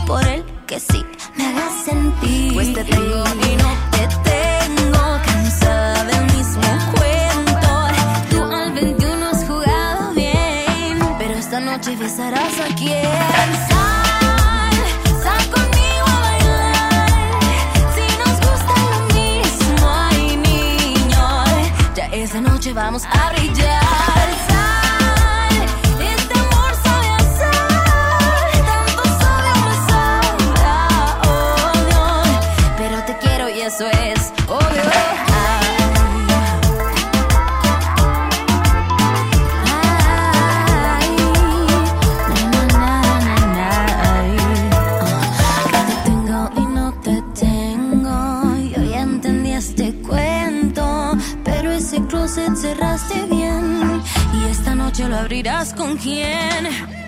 por el que sí me hagas sentir. Pues te tengo y no te tengo, cansada del mismo cuento. Tú al 21 has jugado bien, pero esta noche besarás a quien. Sal, sal conmigo a bailar. Si nos gusta lo mismo, ay niño, ya esa noche vamos a brillar. Abrirás con quién.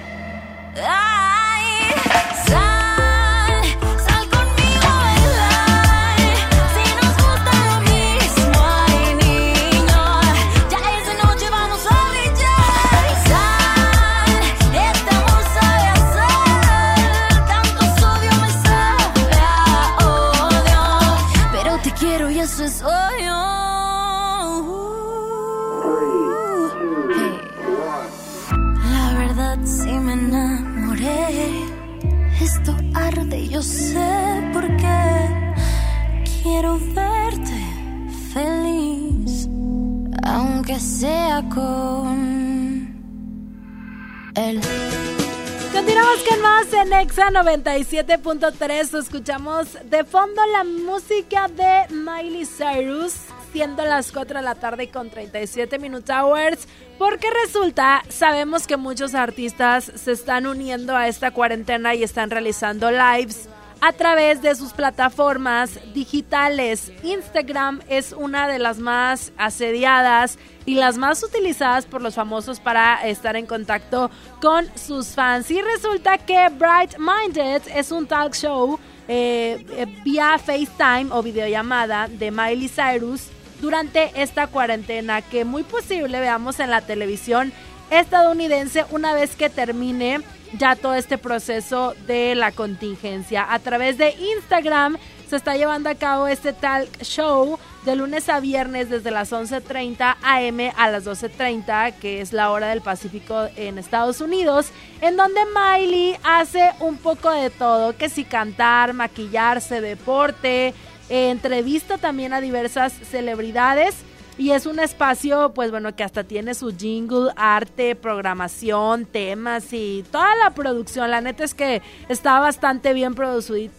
Continuamos con más en Exa 97.3. Escuchamos de fondo la música de Miley Cyrus, siendo las 4 de la tarde con 37 Minute Hours. Porque resulta, sabemos que muchos artistas se están uniendo a esta cuarentena y están realizando lives
a través de sus plataformas digitales. Instagram es una de las más asediadas y las más utilizadas por los famosos para estar en contacto con sus fans. Y resulta que Bright Minded es un talk show eh, eh, vía FaceTime o videollamada de Miley Cyrus durante esta cuarentena que muy posible veamos en la televisión estadounidense una vez que termine ya todo este proceso de la contingencia. A través de Instagram se está llevando a cabo este talk show de lunes a viernes desde las 11.30 am a las 12.30, que es la hora del Pacífico en Estados Unidos, en donde Miley hace un poco de todo, que si cantar, maquillarse, deporte, eh, entrevista también a diversas celebridades. Y es un espacio, pues bueno, que hasta tiene su jingle, arte, programación, temas y toda la producción. La neta es que está bastante bien producido,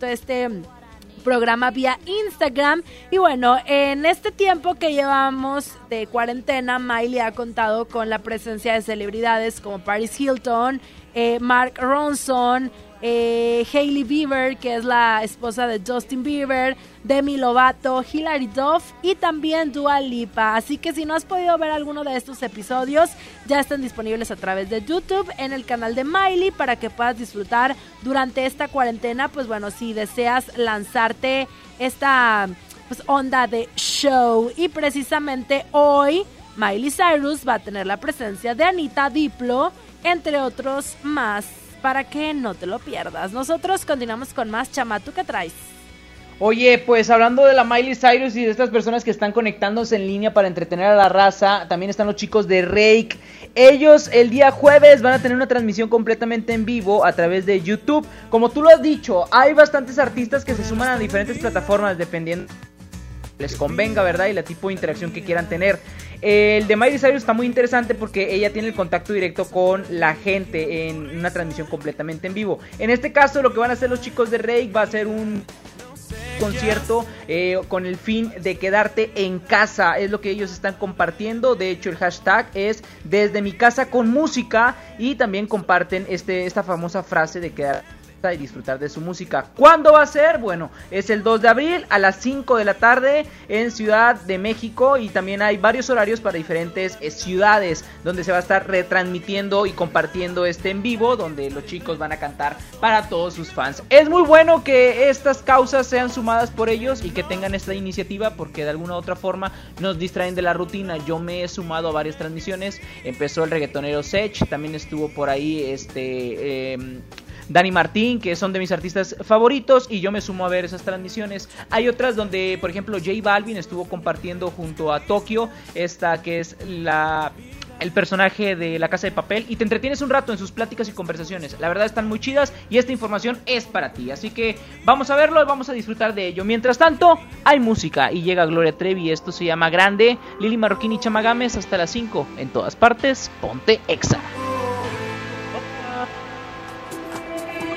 este programa vía Instagram. Y bueno, en este tiempo que llevamos de cuarentena, Miley ha contado con la presencia de celebridades como Paris Hilton, eh, Mark Ronson, eh, Hailey Bieber, que es la esposa de Justin Bieber, Demi Lovato, Hilary Duff y también Dua Lipa. Así que si no has podido ver alguno de estos episodios, ya están disponibles a través de YouTube en el canal de Miley para que puedas disfrutar durante esta cuarentena. Pues bueno, si deseas lanzarte esta pues, onda de show y precisamente hoy Miley Cyrus va a tener la presencia de Anita Diplo, entre otros más para que no te lo pierdas. Nosotros continuamos con más chama, ¿tú qué traes?
Oye, pues hablando de la Miley Cyrus y de estas personas que están conectándose en línea para entretener a la raza, también están los chicos de Rake. Ellos el día jueves van a tener una transmisión completamente en vivo a través de YouTube. Como tú lo has dicho, hay bastantes artistas que se suman a diferentes plataformas dependiendo les convenga, ¿verdad? Y la tipo de interacción que quieran tener. El de Miley Cyrus está muy interesante porque ella tiene el contacto directo con la gente en una transmisión completamente en vivo. En este caso, lo que van a hacer los chicos de Rake va a ser un concierto eh, con el fin de quedarte en casa. Es lo que ellos están compartiendo. De hecho el hashtag es desde mi casa con música y también comparten este esta famosa frase de quedar y disfrutar de su música. ¿Cuándo va a ser? Bueno, es el 2 de abril a las 5 de la tarde en Ciudad de México y también hay varios horarios para diferentes eh, ciudades donde se va a estar retransmitiendo y compartiendo este en vivo donde los chicos van a cantar para todos sus fans. Es muy bueno que estas causas sean sumadas por ellos y que tengan esta iniciativa porque de alguna u otra forma nos distraen de la rutina. Yo me he sumado a varias transmisiones. Empezó el reggaetonero Sech, también estuvo por ahí este eh, Dani Martín, que son de mis artistas favoritos, y yo me sumo a ver esas transmisiones. Hay otras donde, por ejemplo, J Balvin estuvo compartiendo junto a Tokio, esta que es la el personaje de la casa de papel y te entretienes un rato en sus pláticas y conversaciones. La verdad están muy chidas y esta información es para ti. Así que vamos a verlo vamos a disfrutar de ello. Mientras tanto, hay música y llega Gloria Trevi. Esto se llama Grande. Lili Marroquín y Chamagames hasta las 5. En todas partes, ponte exa.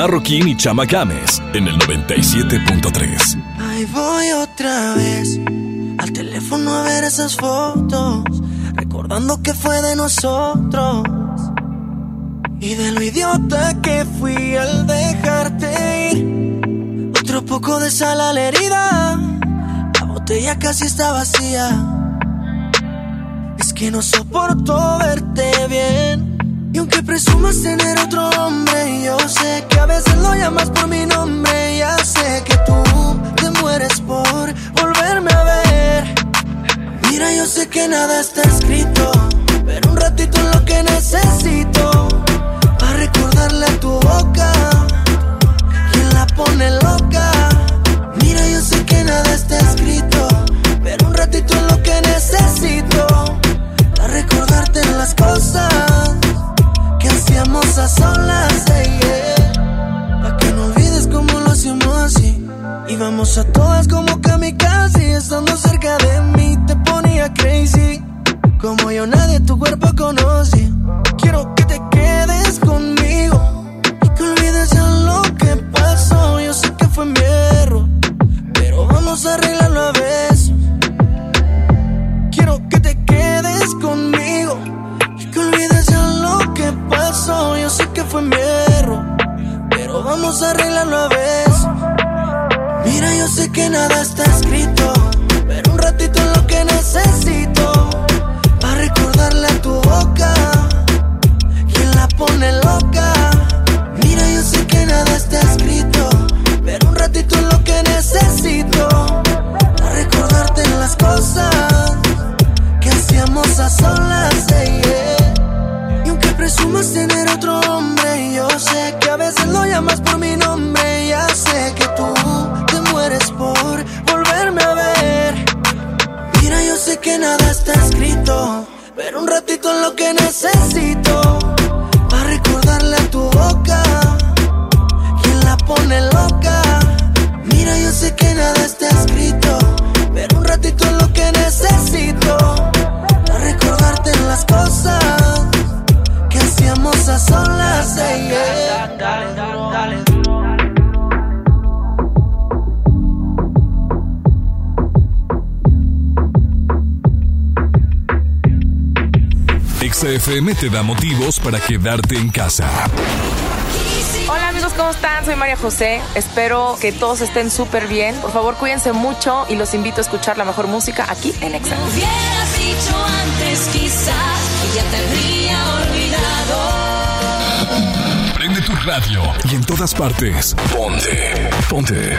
Marroquín y Chama Games en el 97.3.
Ahí voy otra vez al teléfono a ver esas fotos, recordando que fue de nosotros y de lo idiota que fui al dejarte ir. Otro poco de sal a la herida, la botella casi está vacía. Es que no soporto verte bien. Presumas tener otro hombre, yo sé que a veces lo llamas por mi nombre. Ya sé que tú te mueres por volverme a ver. Mira, yo sé que nada está escrito, pero un ratito es lo que necesito. Para recordarle a tu boca, quien la pone loca. A solas, yeah. Pa' que no olvides cómo lo hacíamos así. Íbamos a todas como kamikaze, estando cerca de mí te ponía crazy. Como yo nadie tu cuerpo nada está escrito, pero un ratito es lo que necesito para recordarle a tu boca quien la pone loca. Mira, yo sé que nada está escrito, pero un ratito es lo que necesito para recordarte las cosas que hacíamos a solas. Y aunque presumas tener otro hombre, es lo que necesito para recordarle a tu boca quien la pone loca. Mira, yo sé que nada está escrito, pero un ratito es lo que necesito para recordarte las cosas que hacíamos a solas. yeah, yeah.
XFM te da motivos para quedarte en casa.
Hola amigos, ¿cómo están? Soy María José. Espero que todos estén súper bien. Por favor, cuídense mucho y los invito a escuchar la mejor música aquí en Exa.
hubieras dicho antes quizás y ya te habría olvidado.
Prende
tu radio. Y en todas partes. Ponte. Ponte.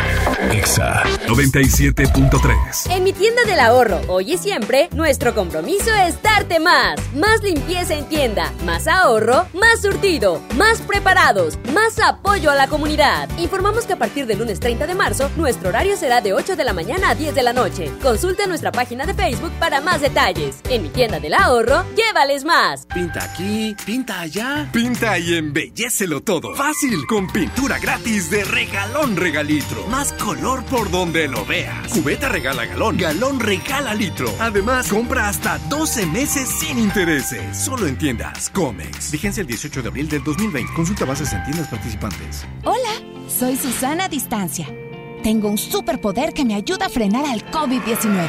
Exa 97.3.
En mi tienda del ahorro, hoy y siempre, nuestro compromiso es darte más. Más limpieza en tienda, más ahorro, más surtido, más preparados, más apoyo a la comunidad. Informamos que a partir del lunes 30 de marzo, nuestro horario será de 8 de la mañana a 10 de la noche. Consulta nuestra página de Facebook para más detalles. En mi tienda del ahorro, llévales más.
Pinta aquí, pinta allá.
Pinta y embellecelo todo. Fácil, con pintura gratis de regalón regalitro. Más color por donde lo veas. Cubeta regala galón, galón regala litro. Además, compra hasta 12 meses sin intereses. Solo en tiendas Comex. Vigencia el 18 de abril del 2020. Consulta bases en tiendas participantes.
Hola, soy Susana Distancia. Tengo un superpoder que me ayuda a frenar al COVID-19.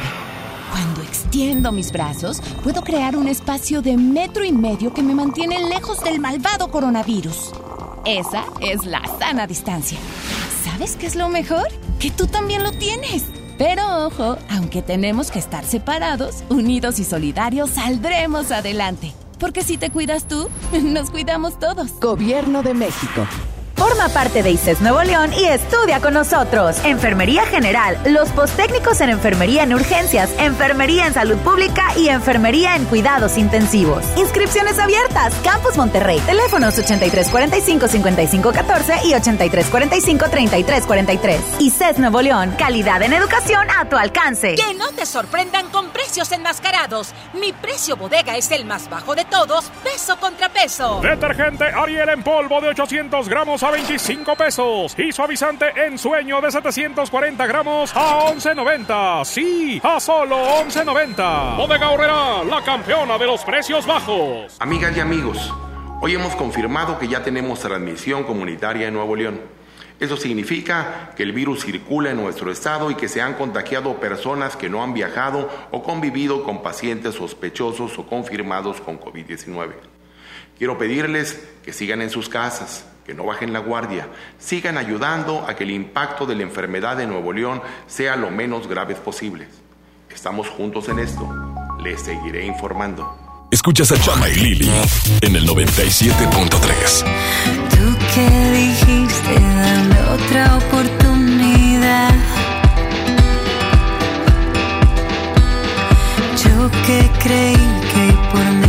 Cuando extiendo mis brazos, puedo crear un espacio de metro y medio que me mantiene lejos del malvado coronavirus. Esa es la sana distancia. ¿Sabes qué es lo mejor? Que tú también lo tienes. Pero ojo, aunque tenemos que estar separados, unidos y solidarios, saldremos adelante. Porque si te cuidas tú, nos cuidamos todos.
Gobierno de México. Forma parte de ICES Nuevo León y estudia con nosotros. Enfermería General, los posttécnicos en Enfermería en Urgencias, Enfermería en Salud Pública y Enfermería en Cuidados Intensivos. Inscripciones abiertas. Campus Monterrey. Teléfonos 8345-5514 y 8345-3343. ICES Nuevo León. Calidad en educación a tu alcance.
Que no te sorprendan con precios enmascarados. Mi precio bodega es el más bajo de todos, peso contra peso.
Detergente Ariel en polvo de 800 gramos a 25 pesos. Y suavizante en sueño de 740 gramos a 11.90. Sí, a solo 11.90. Bodega Horrera, la campeona de los precios bajos.
Amigas y amigos, hoy hemos confirmado que ya tenemos transmisión comunitaria en Nuevo León. Eso significa que el virus circula en nuestro estado y que se han contagiado personas que no han viajado o convivido con pacientes sospechosos o confirmados con COVID-19. Quiero pedirles que sigan en sus casas, que no bajen la guardia, sigan ayudando a que el impacto de la enfermedad de Nuevo León sea lo menos grave posible. Estamos juntos en esto. Les seguiré informando.
Escuchas a Chama y Lili en el 97.3.
Tú que dijiste dame otra oportunidad. Yo que creí que por mí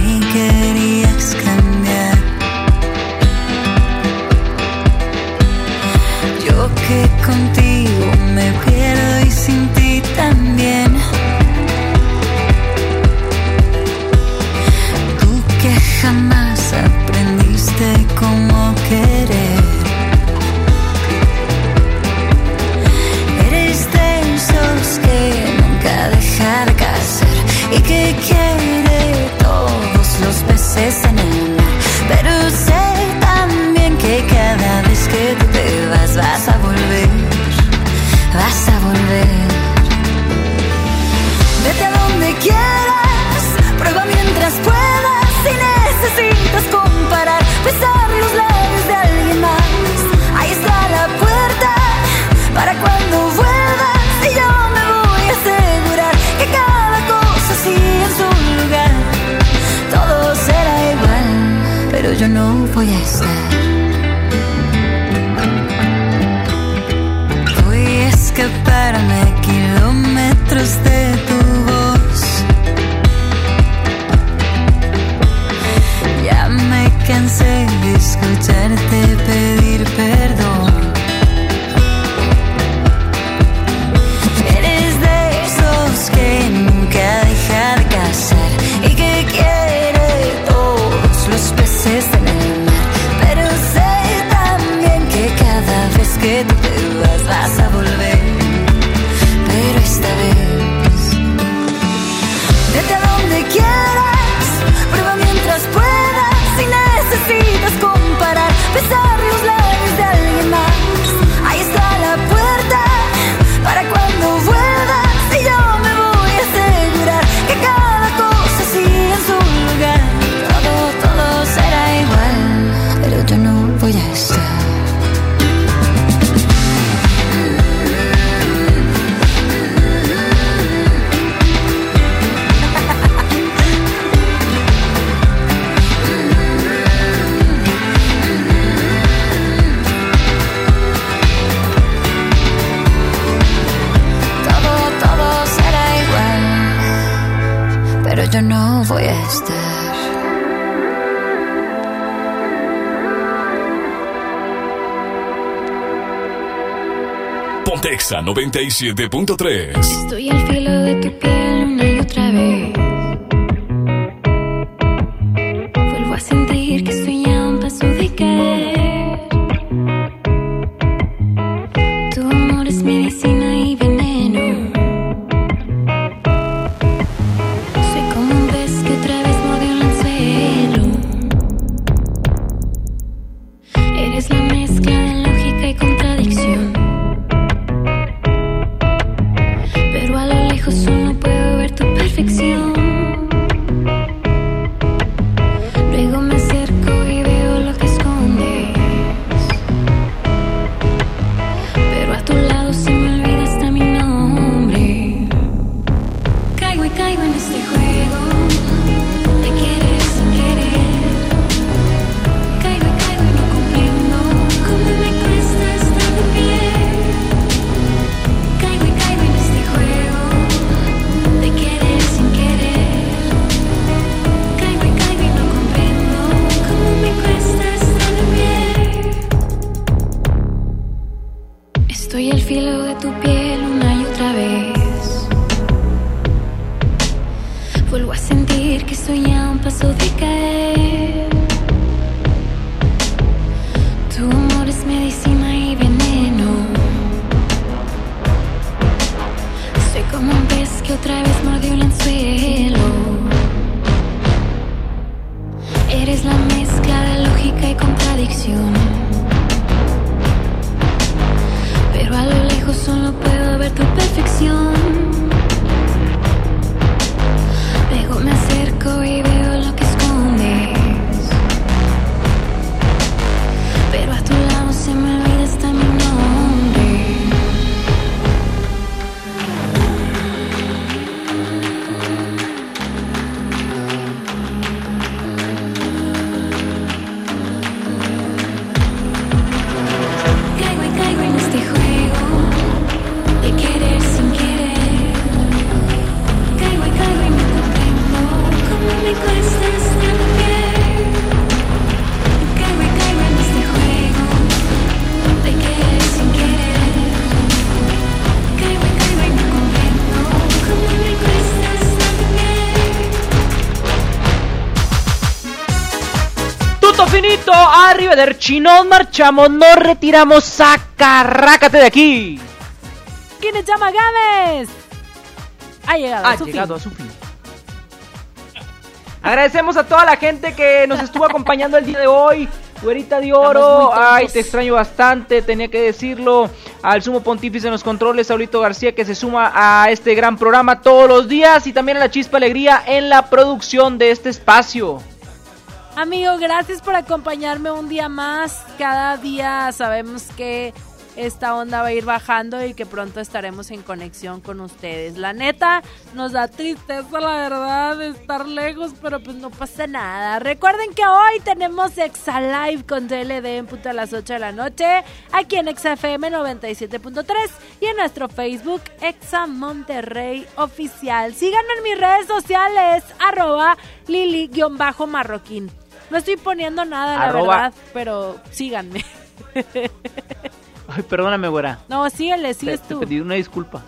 97.3.
都别 arrivederci, nos marchamos, nos retiramos, sacarrácate de aquí.
¿Quién es Chama Gámez? Ha llegado
Ha
a su
llegado
fin.
a su fin. Agradecemos a toda la gente que nos estuvo acompañando el día de hoy. Güerita de oro, ay, te extraño bastante, tenía que decirlo. Al sumo pontífice en los controles, Saulito García, que se suma a este gran programa todos los días. Y también a la Chispa Alegría en la producción de este espacio.
Amigo, gracias por acompañarme un día más. Cada día sabemos que esta onda va a ir bajando y que pronto estaremos en conexión con ustedes. La neta, nos da tristeza la verdad de estar lejos, pero pues no pasa nada. Recuerden que hoy tenemos Exa Live con DLD en punto a las 8 de la noche, aquí en XFM 97.3 y en nuestro Facebook Exa Monterrey Oficial. Síganme en mis redes sociales, arroba Lili-marroquín. No estoy poniendo nada, la verdad, pero síganme.
Ay, perdóname, güera.
No, síguele,
Te,
sigues
te
tú.
pedí una disculpa.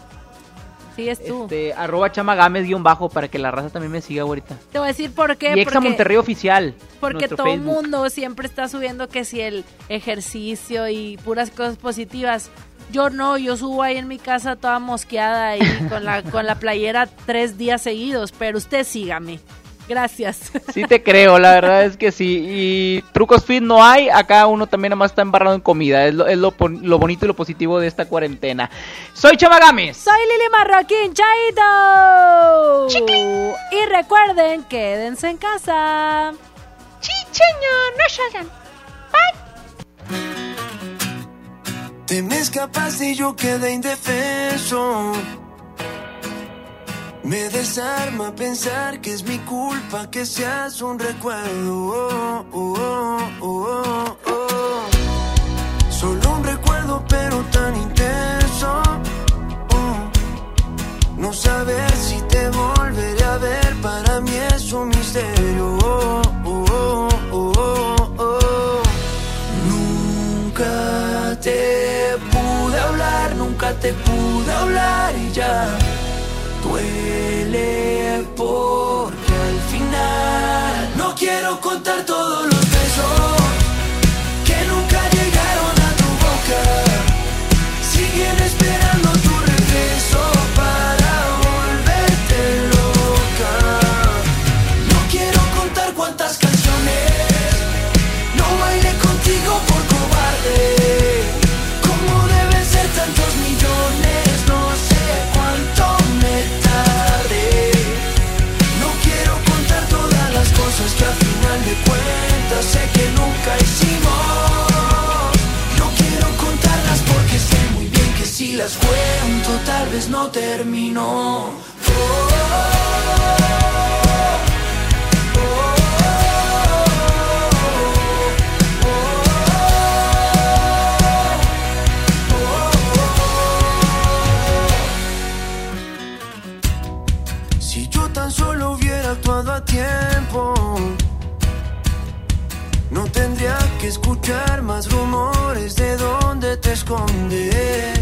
Sigues tú.
Este, arroba chamagames guion bajo para que la raza también me siga, güerita.
Te voy a decir por qué.
Y Exa
porque-
Monterrey Oficial.
Porque todo el mundo siempre está subiendo que si el ejercicio y puras cosas positivas. Yo no, yo subo ahí en mi casa toda mosqueada y con la, con la playera tres días seguidos, pero usted sígame. Gracias.
Sí te creo, la verdad es que sí. Y trucos fit no hay, acá uno también nada más está embarrado en comida. Es lo, es lo, pon- lo bonito y lo positivo de esta cuarentena. Soy Chamagames.
Soy Lili Marroquín, Chaito. Y recuerden, quédense en casa.
Chicheño, no salgan.
Te me escapaste y yo quedé indefenso. Me desarma pensar que es mi culpa que seas un recuerdo. Oh, oh, oh, oh, oh. Solo un recuerdo, pero tan intenso. Oh. No saber si te volveré a ver para mí
nunca duele porque al final no quiero contar todos los que si las cuento tal vez no termino. Escuchar más rumores de dónde te escondes.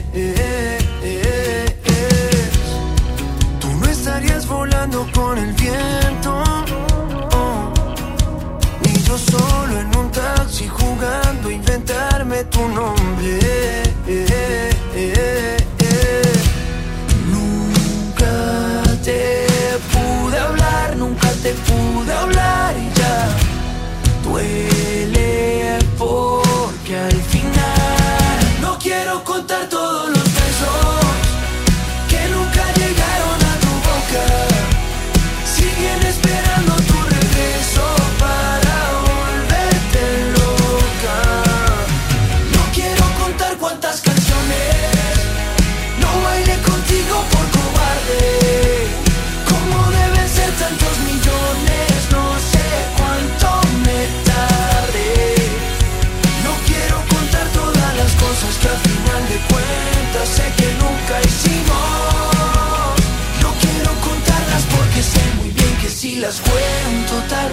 Tú no estarías volando con el viento, ni yo solo en un taxi jugando a inventarme tu nombre. Nunca te pude hablar, nunca te pude hablar y ya duele porque al final no quiero contar todos los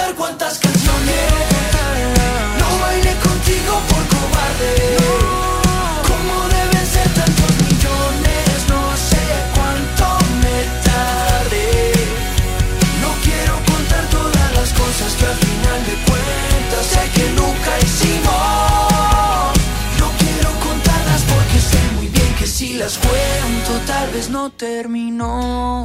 contar cuántas canciones no bailé contigo por cobarde. ¿Cómo deben ser tantos millones? No sé cuánto me tardé. No quiero contar todas las cosas que al final de cuentas sé que nunca hicimos. No quiero contarlas porque sé muy bien que si las cuento tal vez no termino.